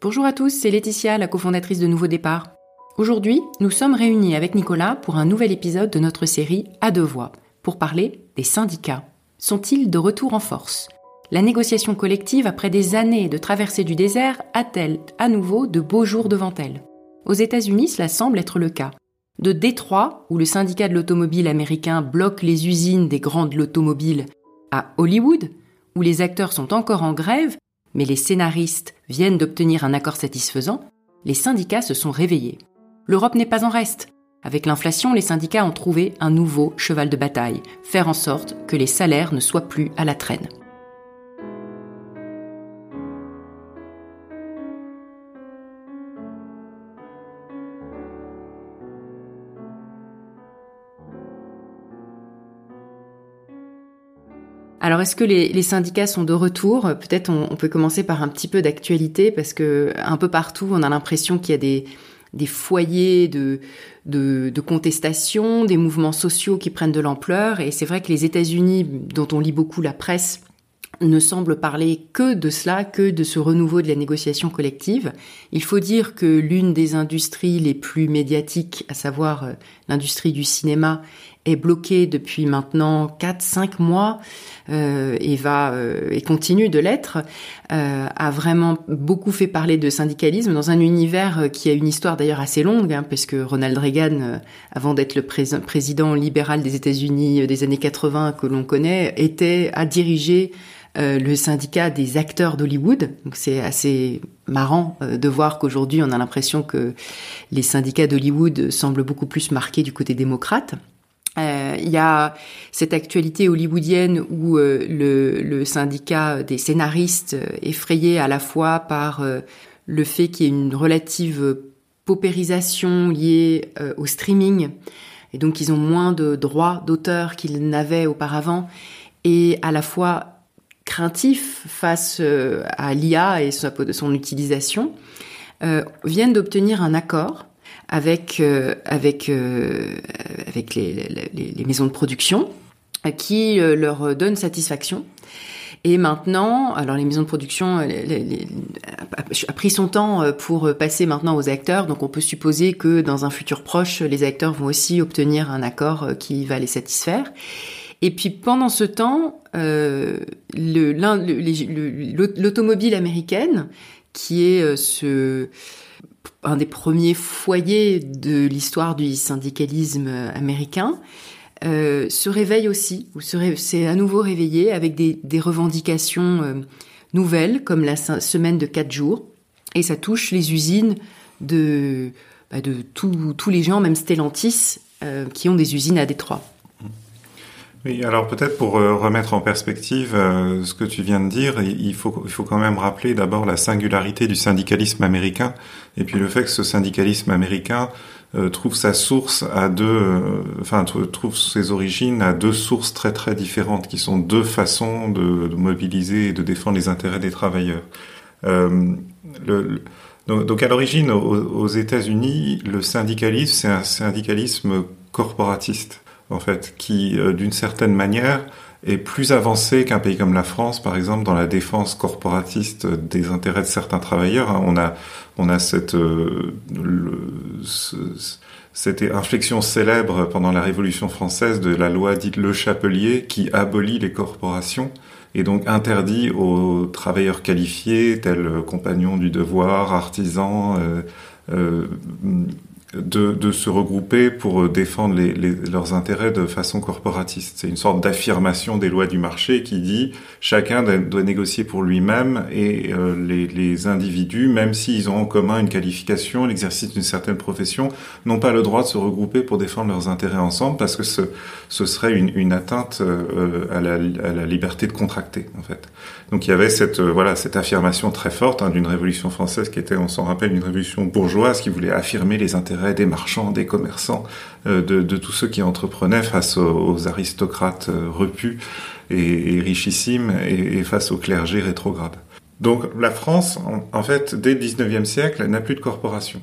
Bonjour à tous, c'est Laetitia, la cofondatrice de Nouveau Départ. Aujourd'hui, nous sommes réunis avec Nicolas pour un nouvel épisode de notre série À deux voix, pour parler des syndicats. Sont-ils de retour en force? La négociation collective, après des années de traversée du désert, a-t-elle à nouveau de beaux jours devant elle? Aux États-Unis, cela semble être le cas. De Détroit, où le syndicat de l'automobile américain bloque les usines des grandes l'automobile, à Hollywood, où les acteurs sont encore en grève, mais les scénaristes viennent d'obtenir un accord satisfaisant, les syndicats se sont réveillés. L'Europe n'est pas en reste. Avec l'inflation, les syndicats ont trouvé un nouveau cheval de bataille, faire en sorte que les salaires ne soient plus à la traîne. Alors, est-ce que les, syndicats sont de retour? Peut-être on, peut commencer par un petit peu d'actualité parce que un peu partout, on a l'impression qu'il y a des, foyers de, de, contestation, des mouvements sociaux qui prennent de l'ampleur. Et c'est vrai que les États-Unis, dont on lit beaucoup la presse, ne semblent parler que de cela, que de ce renouveau de la négociation collective. Il faut dire que l'une des industries les plus médiatiques, à savoir euh, l'industrie du cinéma, est bloquée depuis maintenant 4-5 mois euh, et va euh, et continue de l'être, euh, a vraiment beaucoup fait parler de syndicalisme dans un univers qui a une histoire d'ailleurs assez longue, hein, parce Ronald Reagan, avant d'être le président libéral des États-Unis des années 80 que l'on connaît, était à diriger le syndicat des acteurs d'Hollywood. Donc c'est assez marrant de voir qu'aujourd'hui on a l'impression que les syndicats d'Hollywood semblent beaucoup plus marqués du côté démocrate. Euh, il y a cette actualité hollywoodienne où euh, le, syndicat des scénaristes est effrayé à la fois par euh, le fait qu'il y ait une relative paupérisation liée au streaming, et donc ils ont moins de droits d'auteur qu'ils n'avaient auparavant, et à la fois craintif face à l'IA et son utilisation, viennent d'obtenir un accord avec euh, avec euh, avec les, les, les, maisons de production qui euh, leur donnent satisfaction. Et maintenant, alors les maisons de production a pris son temps pour passer maintenant aux acteurs, donc on peut supposer que dans un futur proche, les acteurs vont aussi obtenir un accord qui va les satisfaire. Et puis pendant ce temps, euh, l'automobile américaine, qui est ce un des premiers foyers de l'histoire du syndicalisme américain, euh, se réveille aussi, ou s'est à nouveau réveillé avec des, revendications euh, nouvelles, comme la semaine de quatre jours, et ça touche les usines de, bah, tous les gens, même Stellantis, euh, qui ont des usines à Détroit. Oui, alors peut-être pour euh, remettre en perspective euh, ce que tu viens de dire, il faut, il faut quand même rappeler d'abord la singularité du syndicalisme américain et puis le fait que ce syndicalisme américain euh, trouve sa source à deux, enfin trouve ses origines à deux sources très très différentes qui sont deux façons de, mobiliser et de défendre les intérêts des travailleurs. Le, donc, à l'origine, aux États-Unis, le syndicalisme, c'est un syndicalisme corporatiste en fait, qui, euh, d'une certaine manière, est plus avancé qu'un pays comme la France, par exemple, dans la défense corporatiste des intérêts de certains travailleurs. Hein. On a, on a cette, euh, cette inflexion célèbre pendant la Révolution française de la loi dite Le Chapelier qui abolit les corporations et donc interdit aux travailleurs qualifiés, tels compagnons du devoir, artisans, euh, euh, de, de, se regrouper pour euh, défendre les, les, leurs intérêts de façon corporatiste. C'est une sorte d'affirmation des lois du marché qui dit chacun doit, négocier pour lui-même et euh, les, les, individus, même s'ils ont en commun une qualification, l'exercice d'une certaine profession, n'ont pas le droit de se regrouper pour défendre leurs intérêts ensemble parce que ce, ce serait une, une atteinte euh, à, la, à, la, liberté de contracter en fait. Donc il y avait cette voilà cette affirmation très forte hein, d'une révolution française qui était, on s'en rappelle, une révolution bourgeoise qui voulait affirmer les intérêts des marchands, des commerçants, euh, de, tous ceux qui entreprenaient face aux, aristocrates euh, repus et, richissimes et, face au clergé rétrograde. Donc la France, en, fait, dès le 19e siècle, n'a plus de corporation.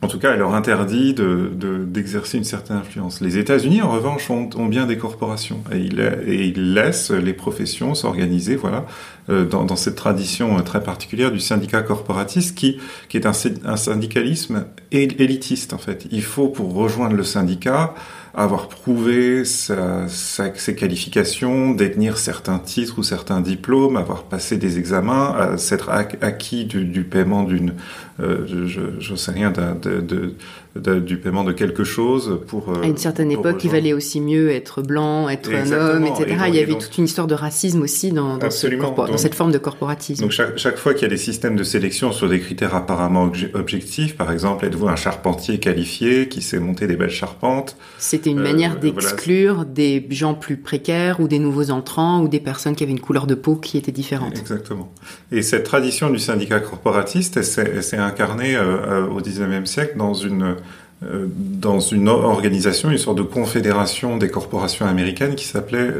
En tout cas, elle leur interdit de, d'exercer une certaine influence. Les États-Unis, en revanche, ont, ont, bien des corporations et ils, et laissent les professions s'organiser, voilà, euh, dans, dans, cette tradition très particulière du syndicat corporatiste, qui, qui est un, un syndicalisme élitiste en fait. Il faut pour rejoindre le syndicat avoir prouvé ses qualifications, détenir certains titres ou certains diplômes, avoir passé des examens, s'être acquis du, paiement d'une euh, je ne sais rien de, de, de, du paiement de quelque chose pour... Euh, à une certaine époque, il valait aussi mieux être blanc, être un homme, etc. il y avait toute une histoire de racisme aussi dans, dans, ce dans cette forme de corporatisme. Donc chaque, chaque fois qu'il y a des systèmes de sélection sur des critères apparemment objectifs, par exemple, êtes-vous un charpentier qualifié qui sait monter des belles charpentes? C'était une euh, manière d'exclure des gens plus précaires ou des nouveaux entrants ou des personnes qui avaient une couleur de peau qui était différente. Exactement. Et cette tradition du syndicat corporatiste, c'est un incarné euh, au XIXe siècle dans une dans une organisation, une sorte de confédération des corporations américaines qui s'appelait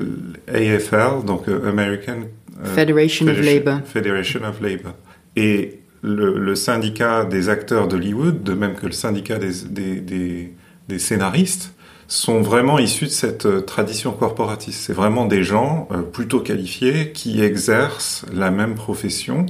AFL, donc American Federation, of Labor. Federation of Labor. Et le, le syndicat des acteurs d'Hollywood, de même que le syndicat des, des, des, des, scénaristes, sont vraiment issus de cette tradition corporatiste. C'est vraiment des gens plutôt qualifiés qui exercent la même profession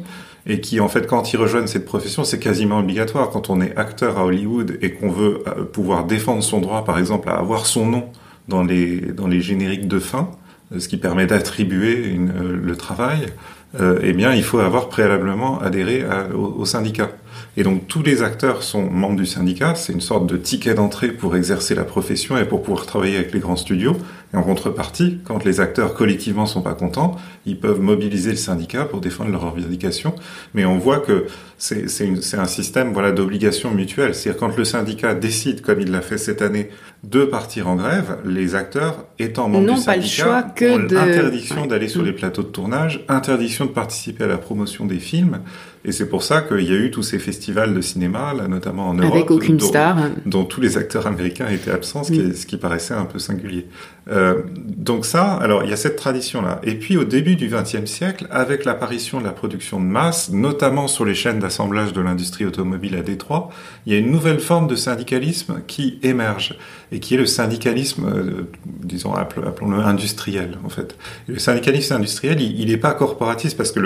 et qui en fait quand ils rejoignent cette profession c'est quasiment obligatoire. Quand on est acteur à Hollywood et qu'on veut euh, pouvoir défendre son droit par exemple à avoir son nom dans les dans les génériques de fin euh, ce qui permet d'attribuer euh, le travail eh bien il faut avoir préalablement adhéré au, syndicat. Et donc tous les acteurs sont membres du syndicat. C'est une sorte de ticket d'entrée pour exercer la profession et pour pouvoir travailler avec les grands studios et en contrepartie, quand les acteurs collectivement sont pas contents, ils peuvent mobiliser le syndicat pour défendre leurs revendications. Mais on voit que c'est un système voilà d'obligation mutuelle. C'est-à-dire quand le syndicat décide, comme il l'a fait cette année, de partir en grève, les acteurs étant membres du syndicat pas le choix que ont l'interdiction d'aller sur les plateaux de tournage, interdiction de participer à la promotion des films. Et c'est pour ça qu'il y a eu tous ces festivals de cinéma, là, notamment en Europe, Avec aucune dont, star. dont tous les acteurs américains étaient absents, ce, qui, mm. ce qui paraissait un peu singulier. Euh, donc ça, alors il y a cette tradition-là. Et puis au début du XXe siècle, avec l'apparition de la production de masse, notamment sur les chaînes d'assemblage de l'industrie automobile à Détroit, il y a une nouvelle forme de syndicalisme qui émerge et qui est le syndicalisme, euh, disons, appelons-le industriel en fait. Le syndicalisme industriel, il n'est pas corporatiste parce que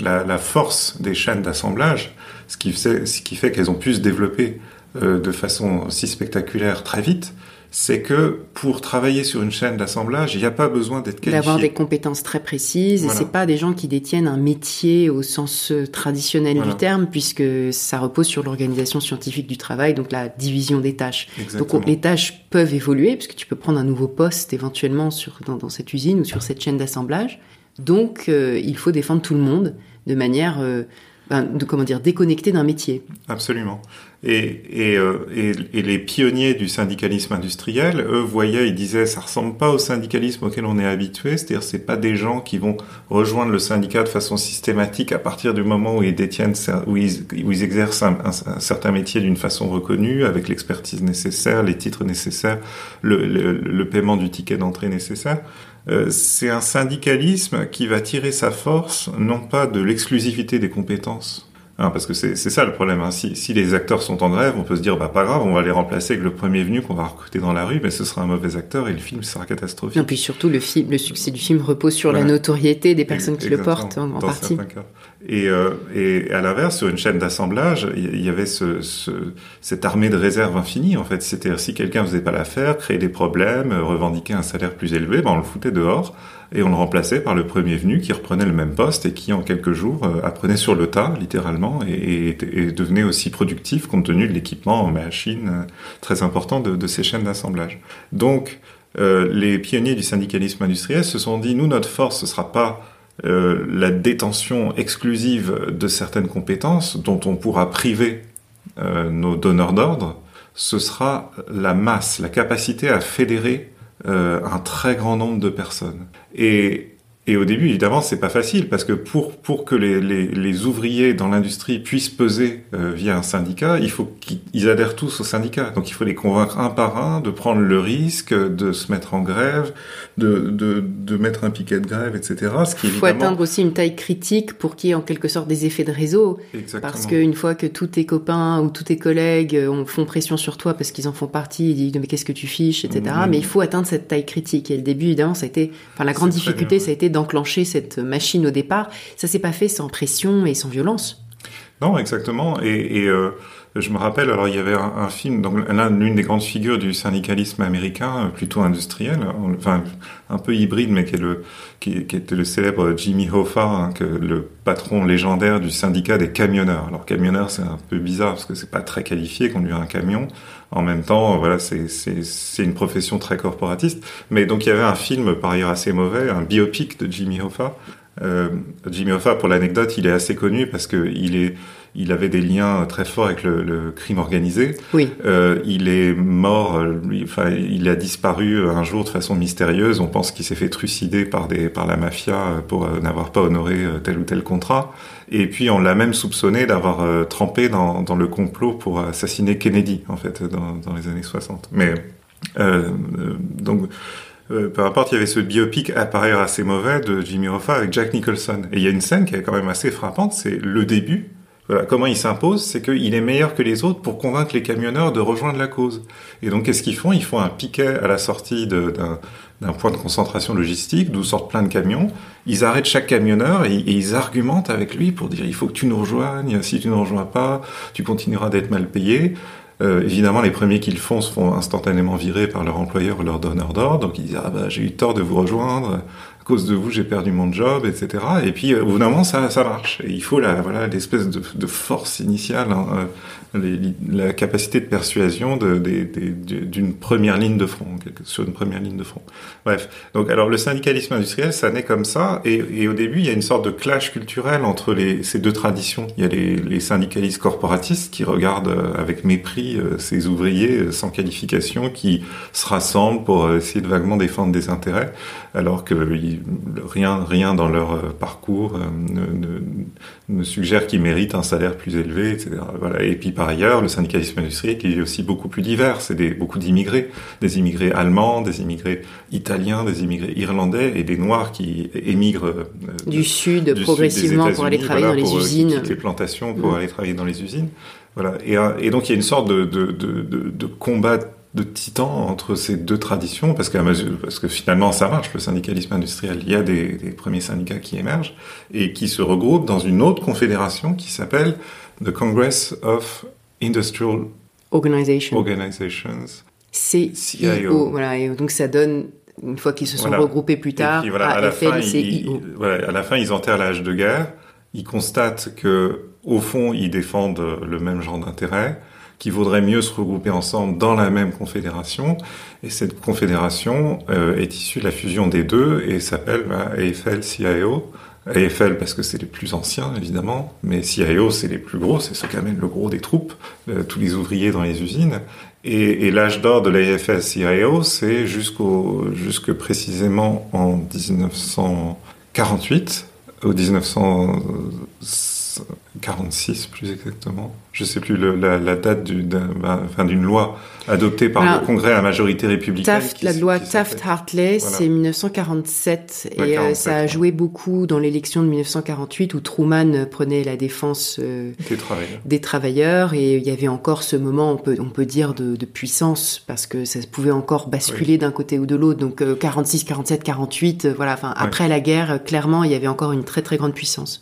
la, force des chaînes d'assemblage, ce qui fait, ce qui fait qu'elles ont pu se développer euh, de façon si spectaculaire très vite, c'est que pour travailler sur une chaîne d'assemblage, il n'y a pas besoin d'être qualifié. D'avoir des compétences très précises. Voilà. Et c'est pas des gens qui détiennent un métier au sens euh, traditionnel voilà. du terme, puisque ça repose sur l'organisation scientifique du travail, donc la division des tâches. Exactement. Donc les tâches peuvent évoluer, puisque tu peux prendre un nouveau poste éventuellement sur, dans, dans cette usine ou sur cette chaîne d'assemblage. Donc euh, il faut défendre tout le monde de manière euh, de comment dire déconnecté d'un métier. Absolument. Et, et, euh, et, et, les pionniers du syndicalisme industriel, eux, voyaient, ils disaient, ça ressemble pas au syndicalisme auquel on est habitué, c'est-à-dire c'est pas des gens qui vont rejoindre le syndicat de façon systématique à partir du moment où ils détiennent, où ils, où ils exercent un, un, un certain métier d'une façon reconnue, avec l'expertise nécessaire, les titres nécessaires, le, le, le paiement du ticket d'entrée nécessaire. Euh, c'est un syndicalisme qui va tirer sa force non pas de l'exclusivité des compétences, Hein, parce que c'est ça le problème. Hein. Si, si, les acteurs sont en grève, on peut se dire bah pas grave, on va les remplacer avec le premier venu qu'on va recruter dans la rue, mais ce sera un mauvais acteur et le film sera catastrophique. Et puis surtout le film, le succès du film repose sur ouais. la notoriété des personnes qui Exactement, le portent en, en partie. Et, euh, et à l'inverse, sur une chaîne d'assemblage, il y avait ce, ce, cette armée de réserve infinie. En fait, c'était si quelqu'un faisait pas l'affaire, créait des problèmes, revendiquait un salaire plus élevé, ben on le foutait dehors et on le remplaçait par le premier venu qui reprenait le même poste et qui en quelques jours euh, apprenait sur le tas littéralement et, devenait aussi productif compte tenu de l'équipement en machine euh, très important de, ces chaînes d'assemblage. Donc euh, les pionniers du syndicalisme industriel se sont dit nous notre force ce sera pas la détention exclusive de certaines compétences dont on pourra priver nos donneurs d'ordre, ce sera la masse, la capacité à fédérer un très grand nombre de personnes. Et Et au début, évidemment, c'est pas facile parce que pour pour que les, les, les ouvriers dans l'industrie puissent peser euh, via un syndicat, il faut qu'ils adhèrent tous au syndicat. Donc il faut les convaincre un par un de prendre le risque de se mettre en grève, de de, de mettre un piquet de grève, etc. Ce qui il faut atteindre aussi une taille critique pour qu'il y ait en quelque sorte des effets de réseau. Exactement. Parce qu'une fois que tous tes copains ou tous tes collègues euh, font pression sur toi parce qu'ils en font partie, ils disent mais qu'est-ce que tu fiches, etc. Mm-hmm. Mais il faut atteindre cette taille critique. Et le début, évidemment, ça a été, enfin la grande difficulté, ça a été d'enclencher cette machine au départ. Ça s'est pas fait sans pression et sans violence. Non, exactement. Et, euh, je me rappelle, alors il y avait un, film, donc l'une des grandes figures du syndicalisme américain, plutôt industriel, enfin un peu hybride, mais qui est le, qui, qui était le célèbre Jimmy Hoffa, hein, que le patron légendaire du syndicat des camionneurs. Alors camionneur, c'est un peu bizarre parce que c'est pas très qualifié conduire un camion. En même temps, voilà, c'est c'est une profession très corporatiste. Mais donc il y avait un film par ailleurs assez mauvais, un biopic de Jimmy Hoffa. Euh, Jimmy Hoffa, pour l'anecdote, il est assez connu parce que il est il avait des liens très forts avec le, le crime organisé. Oui. Euh, il est mort, euh, enfin, il a disparu un jour de façon mystérieuse. On pense qu'il s'est fait trucider par des, par la mafia pour euh, n'avoir pas honoré euh, tel ou tel contrat. Et puis on l'a même soupçonné d'avoir trempé dans, dans, le complot pour assassiner Kennedy, en fait, dans, dans les années 60. Mais euh, donc. peu importe, il y avait ce biopic à par ailleurs assez mauvais de Jimmy Hoffa avec Jack Nicholson. Et il y a une scène qui est quand même assez frappante, c'est le début voilà, comment il s'impose, c'est qu'il est meilleur que les autres pour convaincre les camionneurs de rejoindre la cause. Et donc, qu'est-ce qu'ils font? Ils font un piquet à la sortie d'un point de concentration logistique d'où sortent plein de camions. Ils arrêtent chaque camionneur et, ils argumentent avec lui pour dire il faut que tu nous rejoignes. Si tu ne rejoins pas, tu continueras d'être mal payé. Euh, évidemment, les premiers qu'ils font se font instantanément virer par leur employeur ou leur donneur d'ordre. Donc ils disent ah bah j'ai eu tort de vous rejoindre cause de vous, j'ai perdu mon job, etc. Et puis, au bout d'un moment, ça, ça marche. Et il faut la, voilà, l'espèce de, de force initiale, hein, euh, la capacité de persuasion d'une de, de, première ligne de front, sur une première ligne de front. Bref. Donc, alors, le syndicalisme industriel, ça naît comme ça. Et, et, au début, il y a une sorte de clash culturel entre les, ces deux traditions. Il y a les, les syndicalistes corporatistes qui regardent euh, avec mépris euh, ces ouvriers sans qualification qui se rassemblent pour essayer de vaguement défendre des intérêts, alors que rien, rien dans leur euh, parcours euh, ne, ne, ne suggère qu'ils méritent un salaire plus élevé, etc. Voilà. Et puis par ailleurs, le syndicalisme industriel qui est aussi beaucoup plus divers. C'est des, beaucoup d'immigrés, des immigrés allemands, des immigrés italiens, des immigrés irlandais et des noirs qui émigrent euh, du sud progressivement pour aller travailler dans les usines, les plantations pour mm. aller travailler dans les usines. Voilà. Et, et, donc il y a une sorte de, de, de, de combat de titans entre ces deux traditions, parce, mesure, parce que finalement ça marche, le syndicalisme industriel, il y a des, des, premiers syndicats qui émergent et qui se regroupent dans une autre confédération qui s'appelle the Congress of Industrial Organization. Organizations. CIO. Voilà, et donc ça donne une fois qu'ils se sont regroupés plus tard, voilà, à, la fin, ils, voilà, à la fin, ils enterrent l'âge de guerre. Ils constatent que, au fond, ils défendent le même genre d'intérêt qu'il vaudrait mieux se regrouper ensemble dans la même confédération. Et cette confédération euh, est issue de la fusion des deux et s'appelle bah, AFL-CIO. AFL parce que c'est les plus anciens évidemment, mais CIO c'est les plus gros, c'est ceux qui le gros des troupes, euh, tous les ouvriers dans les usines. Et, l'âge d'or de l'AFL-CIO c'est jusqu'au jusque précisément en 1948 au 1900 46 plus exactement. Je sais plus le, la, la, date d'une bah, enfin, loi adoptée par le Congrès à majorité républicaine. Taft, la loi Taft-Hartley, c'est 1947 et euh, ça a joué beaucoup dans l'élection de 1948 où Truman prenait la défense euh, des, travailleurs. des, travailleurs. et il y avait encore ce moment, on peut, on peut dire, de, de puissance parce que ça pouvait encore basculer d'un côté ou de l'autre. Donc 46, 47, 48, voilà. Enfin, après la guerre, clairement, il y avait encore une très très grande puissance.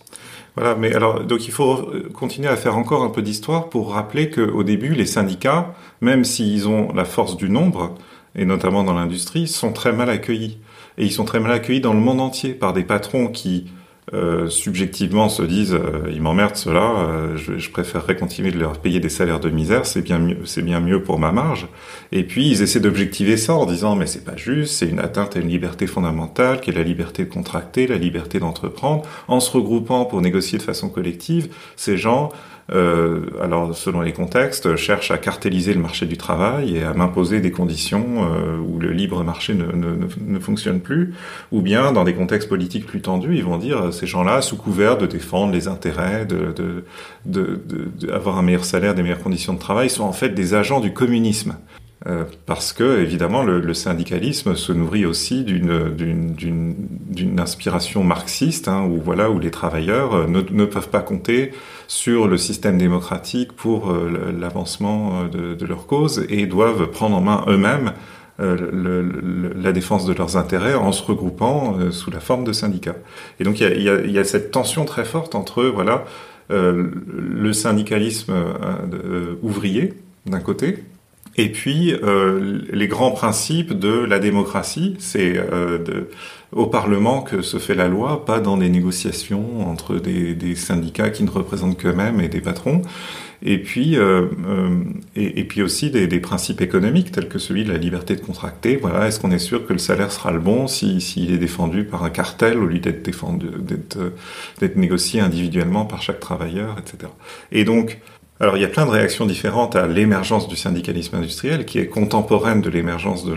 Voilà, mais alors donc il faut continuer à faire encore un peu d'histoire pour rappeler qu'au début les syndicats, même s'ils ont la force du nombre et notamment dans l'industrie, sont très mal accueillis. Et ils sont très mal accueillis dans le monde entier par des patrons qui euh, subjectivement se disent euh, ils m'emmerdent cela, euh, je, je, préférerais continuer de leur payer des salaires de misère, c'est bien mieux, c'est bien mieux pour ma marge. Et puis ils essaient d'objectiver ça en disant mais c'est pas juste, c'est une atteinte à une liberté fondamentale qui est la liberté de contracter, la liberté d'entreprendre. En se regroupant pour négocier de façon collective, ces gens euh, alors selon les contextes, cherchent à cartéliser le marché du travail et à m'imposer des conditions euh, où le libre marché ne, ne, ne, fonctionne plus, ou bien dans des contextes politiques plus tendus, ils vont dire ces gens-là, sous couvert de défendre les intérêts, de, de, de, de, un meilleur salaire, des meilleures conditions de travail, sont en fait des agents du communisme. Euh, parce que évidemment le, le, syndicalisme se nourrit aussi d'une inspiration marxiste hein, où voilà où les travailleurs euh, ne, ne, peuvent pas compter sur le système démocratique pour euh, l'avancement de, de, leur cause et doivent prendre en main eux-mêmes euh, la défense de leurs intérêts en se regroupant sous la forme de syndicats. Et donc il y a, y, y a, cette tension très forte entre voilà le syndicalisme ouvrier d'un côté et puis, euh, les grands principes de la démocratie, c'est euh, au Parlement que se fait la loi, pas dans des négociations entre des, des syndicats qui ne représentent qu'eux-mêmes et des patrons. Et puis, euh, euh et, et, puis aussi des, des, principes économiques tels que celui de la liberté de contracter. Voilà, est-ce qu'on est sûr que le salaire sera le bon s'il si, est défendu par un cartel au lieu d'être défendu, d'être négocié individuellement par chaque travailleur, etc. Et donc, alors il y a plein de réactions différentes à l'émergence du syndicalisme industriel, qui est contemporaine de l'émergence de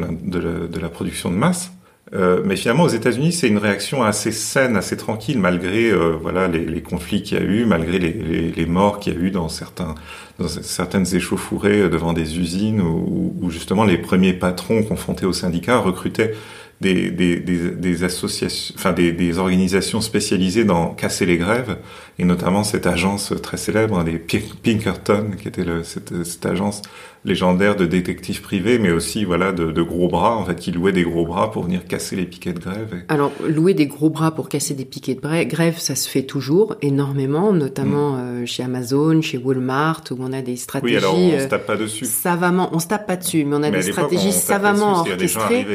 la, production de masse. Euh, mais finalement, aux États-Unis, c'est une réaction assez saine, assez tranquille, malgré euh, voilà les, conflits qu'il y a eu, malgré les, les, les morts qu'il y a eu dans certains dans certaines échauffourées devant des usines, où, où justement les premiers patrons confrontés aux syndicats recrutaient des, des, des, des associations, enfin des, organisations spécialisées dans casser les grèves, et notamment cette agence très célèbre, des Pinkerton, qui était le, cette, cette agence légendaire de détectives privés, mais aussi voilà de, de, gros bras, en fait, qui louaient des gros bras pour venir casser les piquets de grève. Alors, louer des gros bras pour casser des piquets de grève, ça se fait toujours, énormément, notamment mm. euh, chez Amazon, chez Walmart, où on a des stratégies... Oui, alors on se tape pas dessus. Savamment, on se tape pas dessus, mais on a mais des stratégies savamment orchestrées.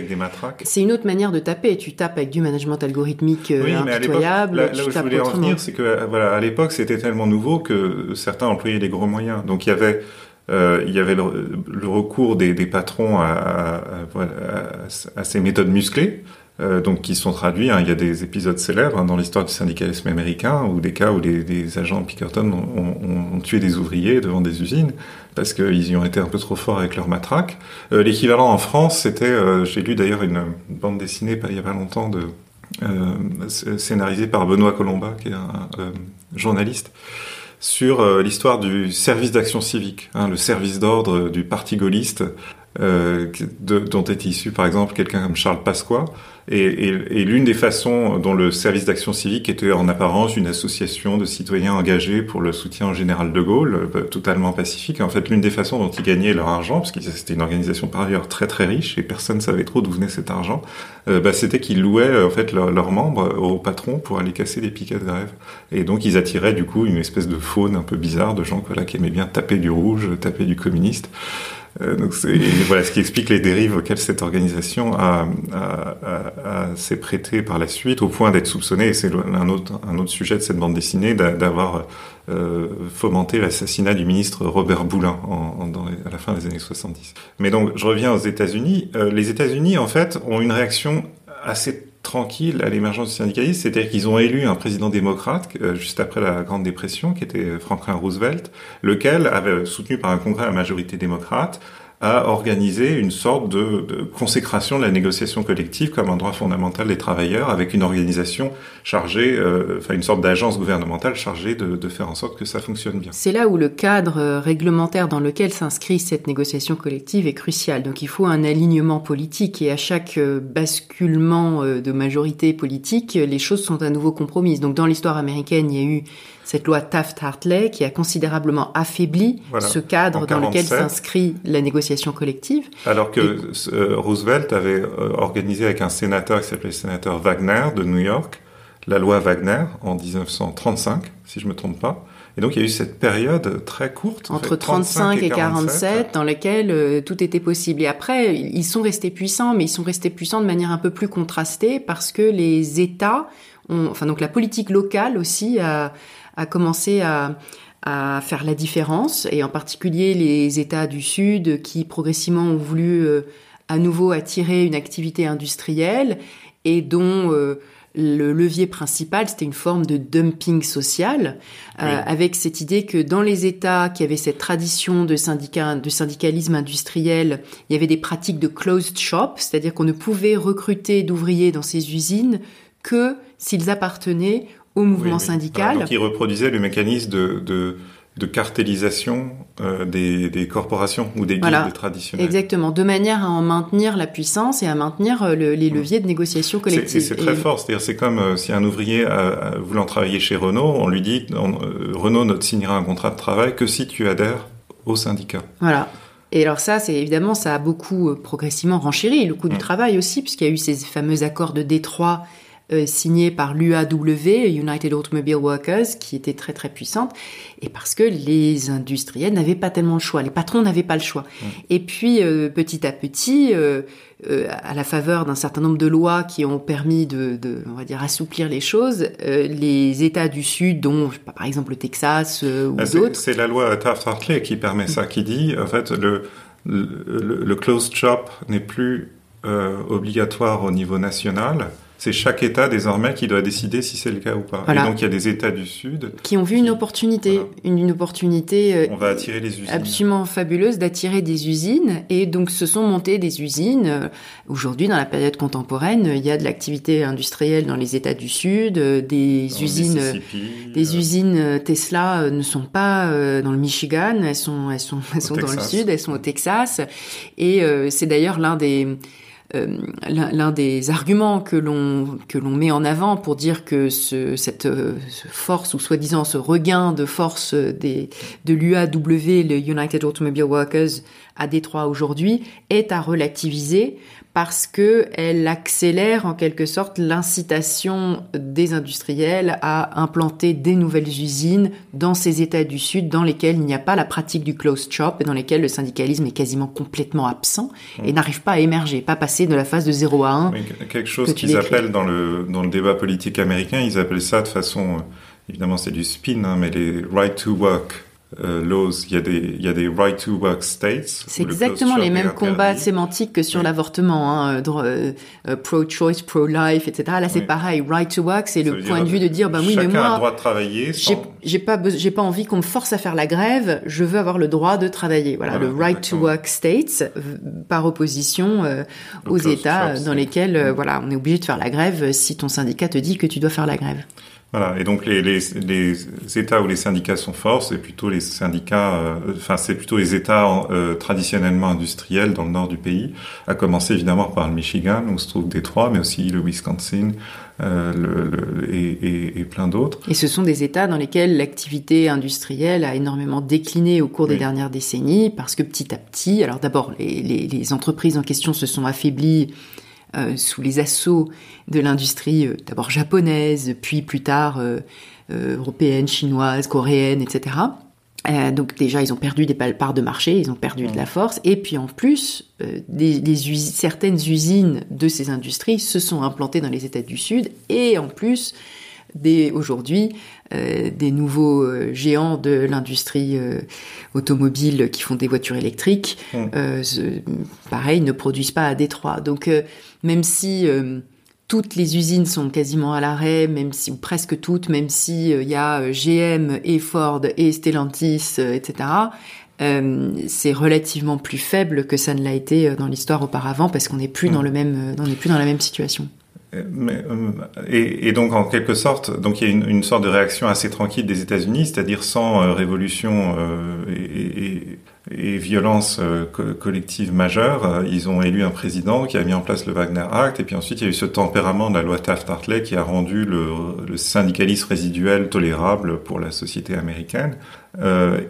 C'est une autre manière de taper. Tu tapes avec du management algorithmique euh, oui, impitoyable. là, là où je voulais en venir, c'est que voilà, à l'époque, c'était tellement nouveau que certains employaient des gros moyens. Donc il y avait euh, il y avait le, recours des, patrons à, ces méthodes musclées, euh, donc qui sont traduits. Hein. Il y a des épisodes célèbres hein, dans l'histoire du syndicalisme américain, ou des cas où des agents de Pinkerton ont, tué des ouvriers devant des usines parce qu'ils y ont été un peu trop forts avec leur matraque. Euh, L'équivalent en France, c'était, euh, j'ai lu d'ailleurs une, bande dessinée pas, il y a pas longtemps scénarisée par Benoît Colomba, qui est un journaliste sur euh, l'histoire du service d'action civique, hein, le service d'ordre du parti gaulliste, euh, de, dont est issu par exemple quelqu'un comme Charles Pasqua, et, et, et l'une des façons dont le service d'action civique était en apparence une association de citoyens engagés pour le soutien au général de Gaulle, euh, totalement pacifique. En fait, l'une des façons dont ils gagnaient leur argent, parce que c'était une organisation par ailleurs très très riche et personne ne savait trop d'où venait cet argent, euh, bah, c'était qu'ils louaient en fait leurs leur membres au patron pour aller casser des piquets de grève. Et donc ils attiraient du coup une espèce de faune un peu bizarre de gens voilà, qui aimaient bien taper du rouge, taper du communiste. Euh, donc voilà ce qui explique les dérives auxquelles cette organisation a, a, a, s'est prêtée par la suite, au point d'être soupçonnée, et c'est un autre, un autre sujet de cette bande dessinée, d'avoir euh, fomenté l'assassinat du ministre Robert Boulin en, en, dans les, à la fin des années 70. Mais donc, je reviens aux États-Unis. Euh, les États-Unis, en fait, ont une réaction assez tranquille à l'émergence du syndicalisme, c'est-à-dire qu'ils ont élu un président démocrate euh, juste après la Grande Dépression, qui était Franklin Roosevelt, lequel avait soutenu par un congrès à majorité démocrate a organisé une sorte de, de, consécration de la négociation collective comme un droit fondamental des travailleurs, avec une organisation chargée, euh, enfin une sorte d'agence gouvernementale chargée de, de, faire en sorte que ça fonctionne bien. C'est là où le cadre euh, réglementaire dans lequel s'inscrit cette négociation collective est crucial. Donc il faut un alignement politique et à chaque euh, basculement de majorité politique, les choses sont à nouveau compromises. Donc dans l'histoire américaine, il y a eu cette loi Taft-Hartley qui a considérablement affaibli voilà, ce cadre dans lequel s'inscrit la négociation collective. Alors que Et... Euh, Roosevelt avait euh, organisé avec un sénateur qui s'appelait le sénateur Wagner de New York la loi Wagner en 1935, si je me trompe pas. Et donc il y a eu cette période très courte entre fait, 35 et 47, 47 dans laquelle euh, tout était possible. Et après, ils sont restés puissants, mais ils sont restés puissants de manière un peu plus contrastée parce que les États, ont, enfin donc la politique locale aussi a a commencé à, à faire la différence, et en particulier les États du Sud qui progressivement ont voulu euh, à nouveau attirer une activité industrielle et dont euh, le levier principal, c'était une forme de dumping social, euh, avec cette idée que dans les États qui avaient cette tradition de, syndicat, de syndicalisme industriel, il y avait des pratiques de closed shop, c'est-à-dire qu'on ne pouvait recruter d'ouvriers dans ces usines que s'ils appartenaient au mouvement syndical. donc ils reproduisaient le mécanisme de, de de cartélisation euh, des, des, corporations ou des guildes traditionnelles. Exactement, de manière à en maintenir la puissance et à maintenir euh, le, les leviers de négociation collective. C'est très fort, c'est-à-dire c'est comme euh, si un ouvrier voulant travailler chez Renault, on lui dit Renault ne te signera un contrat de travail que si tu adhères au syndicat. Voilà. Et alors ça, c'est évidemment, ça a beaucoup progressivement renchéri le coût du mm. travail aussi, puisqu'il y a eu ces fameux accords de Détroit euh, signée par l'UAW, United Automobile Workers, qui était très très puissante, et parce que les industriels n'avaient pas tellement le choix, les patrons n'avaient pas le choix. Mmh. Et puis euh, petit à petit, euh, à la faveur d'un certain nombre de lois qui ont permis de, de on va dire, assouplir les choses, les États du Sud, dont par exemple le Texas ou ah, d'autres. C'est la loi Taft-Hartley qui permet ça, qui dit en fait le le, le closed shop n'est plus obligatoire au niveau national c'est chaque État désormais qui doit décider si c'est le cas ou pas. Et donc il y a des États du Sud qui ont vu une opportunité, une, opportunité. Euh, On va attirer les usines. Absolument fabuleuse d'attirer des usines et donc se sont montées des usines. Euh, aujourd'hui, dans la période contemporaine, il y a de l'activité industrielle dans les États du Sud, euh, des usines, des usines Tesla ne sont pas dans le Michigan, elles sont, elles sont, elles sont dans le Sud, elles sont au Texas et c'est d'ailleurs l'un des euh, l'un des arguments que l'on que l'on met en avant pour dire que ce, cette euh, force ou soi-disant ce regain de force des de l'UAW, le United Automobile Workers à Détroit aujourd'hui, est à relativiser parce que elle accélère en quelque sorte l'incitation des industriels à implanter des nouvelles usines dans ces États du Sud dans lesquels il n'y a pas la pratique du closed shop et dans lesquels le syndicalisme est quasiment complètement absent et mmh. n'arrive pas à émerger, pas passer de la phase de 0 à 1. quelque chose qu'ils appellent dans le, dans le débat politique américain, ils appellent ça de façon, euh, évidemment c'est du spin, hein, mais les right to work euh, laws, il y a des, il y a des right to work states. C'est exactement les mêmes combats sémantiques que sur l'avortement, hein, euh, euh, pro-choice, pro-life, etc. Là, c'est pareil. Right to work, c'est le point de vue de dire, bah oui, mais moi, a le droit de travailler. J'ai pas, j'ai pas envie qu'on me force à faire la grève. Je veux avoir le droit de travailler. Voilà, le right to work states, par opposition aux États dans lesquels, voilà, on est obligé de faire la grève si ton syndicat te dit que tu dois faire la grève. Voilà, et donc les, les, les, États où les syndicats sont forts, c'est plutôt les syndicats, euh, enfin c'est plutôt les États euh, traditionnellement industriels dans le nord du pays, à commencer évidemment par le Michigan où se trouve Détroit, mais aussi le Wisconsin euh, le, et, et, et, plein d'autres. Et ce sont des États dans lesquels l'activité industrielle a énormément décliné au cours des dernières décennies, parce que petit à petit, alors d'abord les, les entreprises en question se sont affaiblies euh, sous les assauts de l'industrie euh, d'abord japonaise, puis plus tard euh, européenne, chinoise, coréenne, etc. donc déjà, ils ont perdu des parts de marché, ils ont perdu de la force, et puis en plus, des, certaines usines de ces industries se sont implantées dans les États du Sud, et en plus, aujourd'hui euh, des nouveaux euh, géants de l'industrie euh, automobile qui font des voitures électriques, mmh. pareil, ne produisent pas à Détroit. Donc même si toutes les usines sont quasiment à l'arrêt, même si ou presque toutes, même si il y a GM et Ford et Stellantis, etc. c'est relativement plus faible que ça ne l'a été dans l'histoire auparavant parce qu'on n'est plus mmh. dans le même, on n'est plus dans la même situation. Mais, euh, et, et, donc en quelque sorte, donc il y a une, une sorte de réaction assez tranquille des États-Unis, c'est-à-dire sans euh, révolution euh, et, et, et, violence collective majeure. Ils ont élu un président qui a mis en place le Wagner Act, et puis ensuite il y a eu ce tempérament de la loi Taft-Hartley qui a rendu le, syndicalisme résiduel tolérable pour la société américaine.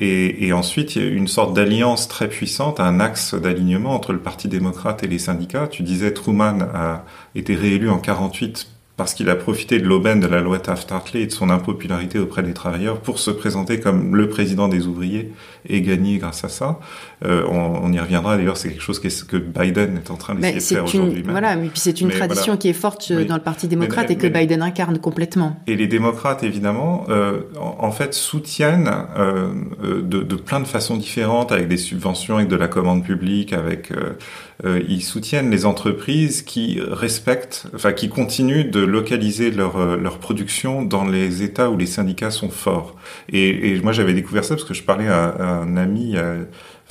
et, et, ensuite il y a eu une sorte d'alliance très puissante, un axe d'alignement entre le Parti démocrate et les syndicats. Tu disais Truman a été réélu en 48 parce qu'il a profité de l'aubaine de la loi Taft-Hartley et de son impopularité auprès des travailleurs pour se présenter comme le président des ouvriers et gagner grâce à ça. Euh, on, on, y reviendra d'ailleurs, c'est quelque chose que Biden est en train d'essayer de faire aujourd'hui. Voilà, mais puis c'est une tradition qui est forte euh, dans le Parti démocrate et que Biden incarne complètement. Et les démocrates, évidemment, euh, en, en, fait, soutiennent euh, de, de, plein de façons différentes, avec des subventions, avec de la commande publique, avec euh, ils soutiennent les entreprises qui respectent, enfin qui continuent de localiser leur euh, leur production dans les États où les syndicats sont forts. Et, et moi j'avais découvert ça parce que je parlais à, à un ami.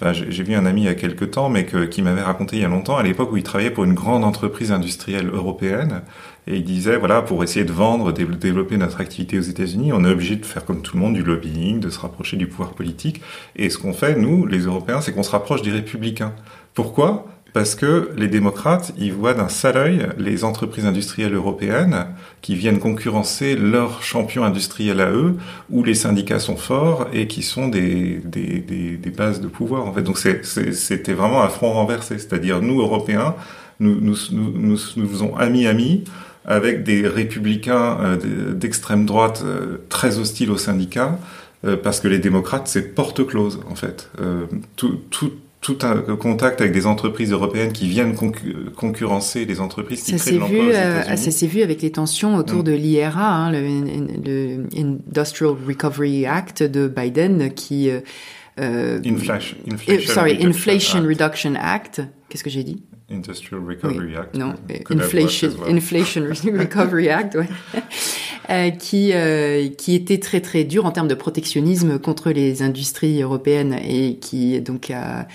Enfin, j'ai vu un ami il y a quelques temps, mais que, qui m'avait raconté il y a longtemps, à l'époque où il travaillait pour une grande entreprise industrielle européenne, et il disait, voilà, pour essayer de vendre, de développer notre activité aux États-Unis, on est obligé de faire comme tout le monde du lobbying, de se rapprocher du pouvoir politique. Et ce qu'on fait, nous, les Européens, c'est qu'on se rapproche des républicains. Pourquoi? Parce que les démocrates, ils voient d'un sale œil les entreprises industrielles européennes qui viennent concurrencer leurs champions industriels à eux, où les syndicats sont forts et qui sont des, bases de pouvoir. En fait, donc c'était vraiment un front renversé. C'est-à-dire nous Européens, nous nous, nous, nous, faisons amis-amis avec des républicains euh, d'extrême droite euh, très hostiles aux syndicats, euh, parce que les démocrates, c'est porte close en fait. Tout un contact avec des entreprises européennes qui viennent concurrencer les entreprises qui créent de l'emploi aux euh, Ça s'est vu avec les tensions autour mm. de l'IRA, hein, le, Industrial Recovery Act de Biden, qui euh, euh inflation, inflation, sorry, Inflation Reduction Act. Qu'est-ce que j'ai dit? Industrial Recovery Act. Non, Inflation, Inflation Recovery Act, ouais. euh, qui euh, qui était très très dur en termes de protectionnisme contre les industries européennes et qui donc a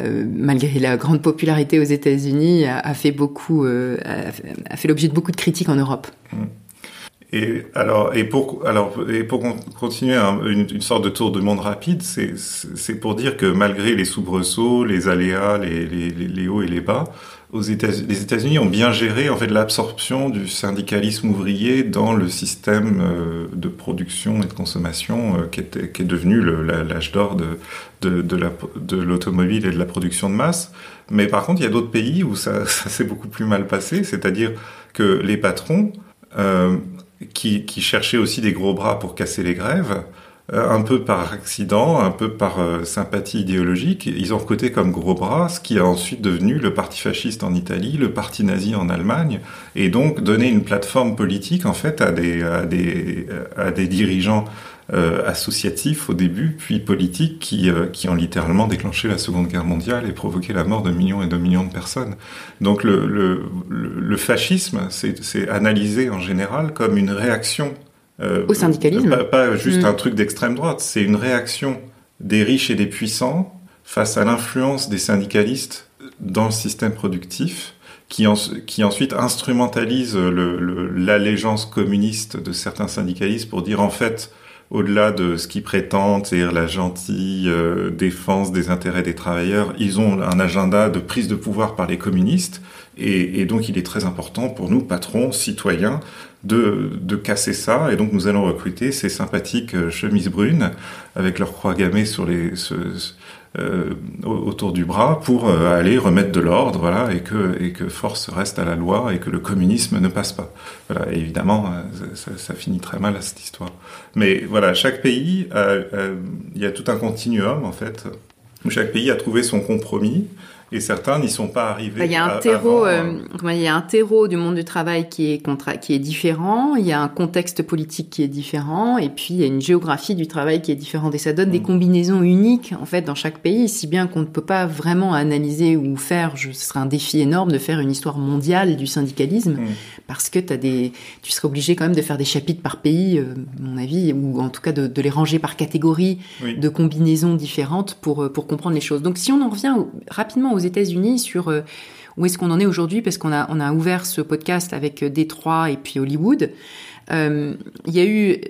euh, malgré la grande popularité aux États-Unis, a, a, fait beaucoup, a, fait l'objet de beaucoup de critiques en Europe. Mm. Et alors, et pour alors et pour continuer une, sorte de tour de monde rapide, c'est pour dire que malgré les soubresauts, les aléas, les, les, hauts et les bas, aux États, les États-Unis ont bien géré en fait l'absorption du syndicalisme ouvrier dans le système euh, de production et de consommation euh, qui, était, qui est devenu l'âge d'or de, de, de l'automobile et de la production de masse. Mais par contre, il y a d'autres pays où ça, ça s'est beaucoup plus mal passé, c'est-à-dire que les patrons euh, qui, cherchaient aussi des gros bras pour casser les grèves, euh, un peu par accident, un peu par euh, sympathie idéologique, ils ont recruté comme gros bras ce qui a ensuite devenu le parti fasciste en Italie, le parti nazi en Allemagne, et donc donné une plateforme politique en fait à des, à des, à des dirigeants euh, associatifs au début, puis politiques qui, qui ont littéralement déclenché la Seconde Guerre mondiale et provoqué la mort de millions et de millions de personnes. Donc le, le, le fascisme, c'est analysé en général comme une réaction euh, Au syndicalisme Pas, pas juste mm. un truc d'extrême droite, c'est une réaction des riches et des puissants face à l'influence des syndicalistes dans le système productif, qui, en, qui ensuite instrumentalise l'allégeance communiste de certains syndicalistes pour dire en fait, au-delà de ce qu'ils prétendent, c'est-à-dire la gentille euh, défense des intérêts des travailleurs, ils ont un agenda de prise de pouvoir par les communistes, et, et donc il est très important pour nous, patrons, citoyens, de, de, casser ça. Et donc nous allons recruter ces sympathiques euh, chemises brunes avec leur croix gammée sur les, autour du bras pour euh, aller remettre de l'ordre, voilà, et que, et que force reste à la loi et que le communisme ne passe pas. Voilà, évidemment, ça, ça, finit très mal à cette histoire. Mais voilà, chaque pays, il y a tout un continuum en fait, où chaque pays a trouvé son compromis et certains n'y sont pas arrivés. Bah, il y a un terreau, euh, euh, il y a un terreau du monde du travail qui est contra qui est différent. Il y a un contexte politique qui est différent, et puis il y a une géographie du travail qui est différente. Et ça donne des mm. combinaisons uniques en fait dans chaque pays, si bien qu'on ne peut pas vraiment analyser ou faire. ce serait un défi énorme de faire une histoire mondiale du syndicalisme, mm. parce que as des, tu serais obligé quand même de faire des chapitres par pays, euh, à mon avis, ou en tout cas de, de les ranger par catégorie de combinaisons différentes pour pour comprendre les choses. Donc si on en revient rapidement aux États-Unis sur euh, où est-ce qu'on en est aujourd'hui, parce qu'on a, a ouvert ce podcast avec euh, Détroit et puis Hollywood. Euh, il y a eu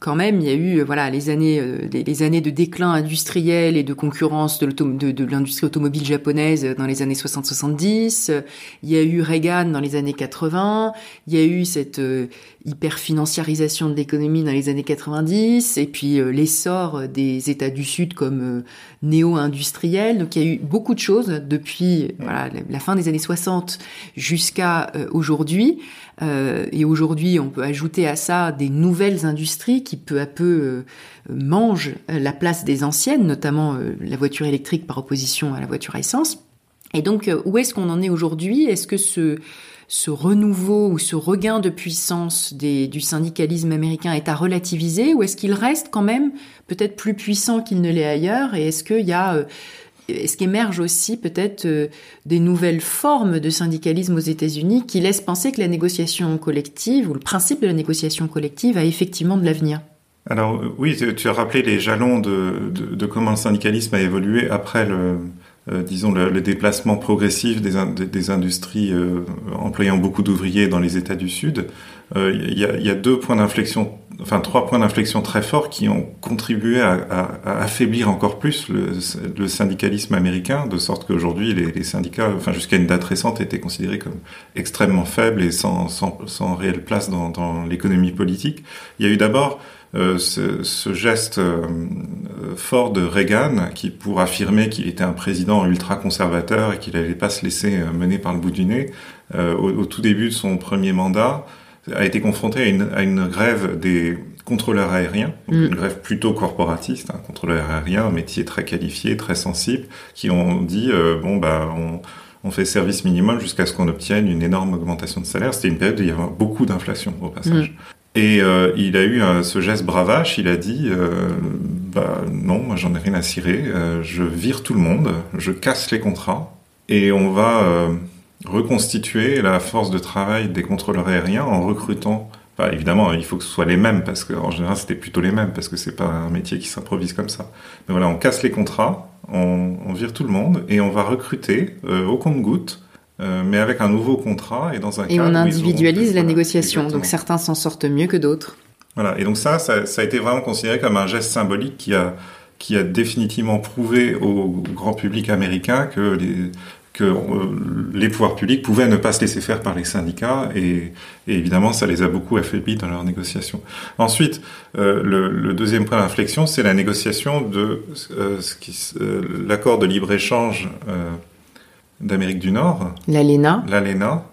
quand même, il y a eu voilà les années, euh, les, années de déclin industriel et de concurrence de, l'industrie automobile japonaise dans les années 60-70. Il y a eu Reagan dans les années 80. Il y a eu cette euh, hyper financiarisation de l'économie dans les années 90 et puis l'essor des États du Sud comme néo-industriels. Donc il y a eu beaucoup de choses depuis voilà, la fin des années 60 jusqu'à aujourd'hui. Euh, et aujourd'hui, on peut ajouter à ça des nouvelles industries qui peu à peu euh, mangent la place des anciennes, notamment euh, la voiture électrique par opposition à la voiture à essence. Et donc, où est-ce qu'on en est aujourd'hui? Est-ce que ce, renouveau ou ce regain de puissance du syndicalisme américain est à relativiser ou est-ce qu'il reste quand même peut-être plus puissant qu'il ne l'est ailleurs? Et est-ce qu'il y a est-ce qu'émergent aussi peut-être des nouvelles formes de syndicalisme aux États-Unis qui laissent penser que la négociation collective ou le principe de la négociation collective a effectivement de l'avenir. Alors oui, tu as rappelé les jalons de, de, comment le syndicalisme a évolué après le, euh, disons, le, déplacement progressif des, des, industries euh, employant beaucoup d'ouvriers dans les États du Sud, euh, il y, a, y, a, deux points d'inflexion, enfin trois points d'inflexion très forts qui ont contribué à, à, à affaiblir encore plus le, le, syndicalisme américain, de sorte qu'aujourd'hui les, les, syndicats, enfin jusqu'à une date récente, étaient considérés comme extrêmement faibles et sans, sans, sans réelle place dans, dans l'économie politique. Il y a eu d'abord euh, ce, ce, geste euh, fort de Reagan, qui pour affirmer qu'il était un président ultra-conservateur et qu'il n'allait pas se laisser euh, mener par le bout du nez, au, au, tout début de son premier mandat, a été confronté à une, à une grève des contrôleurs aériens, mm. une grève plutôt corporatiste, un contrôleur aérien, un métier très qualifié, très sensible, qui ont dit bon bah on on fait service minimum jusqu'à ce qu'on obtienne une énorme augmentation de salaire. C'était une période où il y avait beaucoup d'inflation au passage. Mm. Et euh, il a eu ce geste bravache, il a dit euh, bah non, moi j'en ai rien à cirer, euh, je vire tout le monde, je casse les contrats et on va euh, reconstituer la force de travail des contrôleurs aériens en recrutant bah, évidemment, il faut que ce soit les mêmes parce qu'en général c'était plutôt les mêmes parce que c'est pas un métier qui s'improvise comme ça. Mais voilà, on casse les contrats, on, on, vire tout le monde et on va recruter au compte-goutte euh, mais avec un nouveau contrat et dans un et on individualise la négociation. Donc certains s'en sortent mieux que d'autres. Voilà. Et donc ça, ça, ça, a été vraiment considéré comme un geste symbolique qui a qui a définitivement prouvé au grand public américain que les que euh, les pouvoirs publics pouvaient ne pas se laisser faire par les syndicats et, et évidemment ça les a beaucoup affaiblis dans leurs négociations. Ensuite, euh, le, le, deuxième point d'inflexion, c'est la négociation de euh, euh l'accord de libre échange d'Amérique du Nord. L'ALENA. L'ALENA,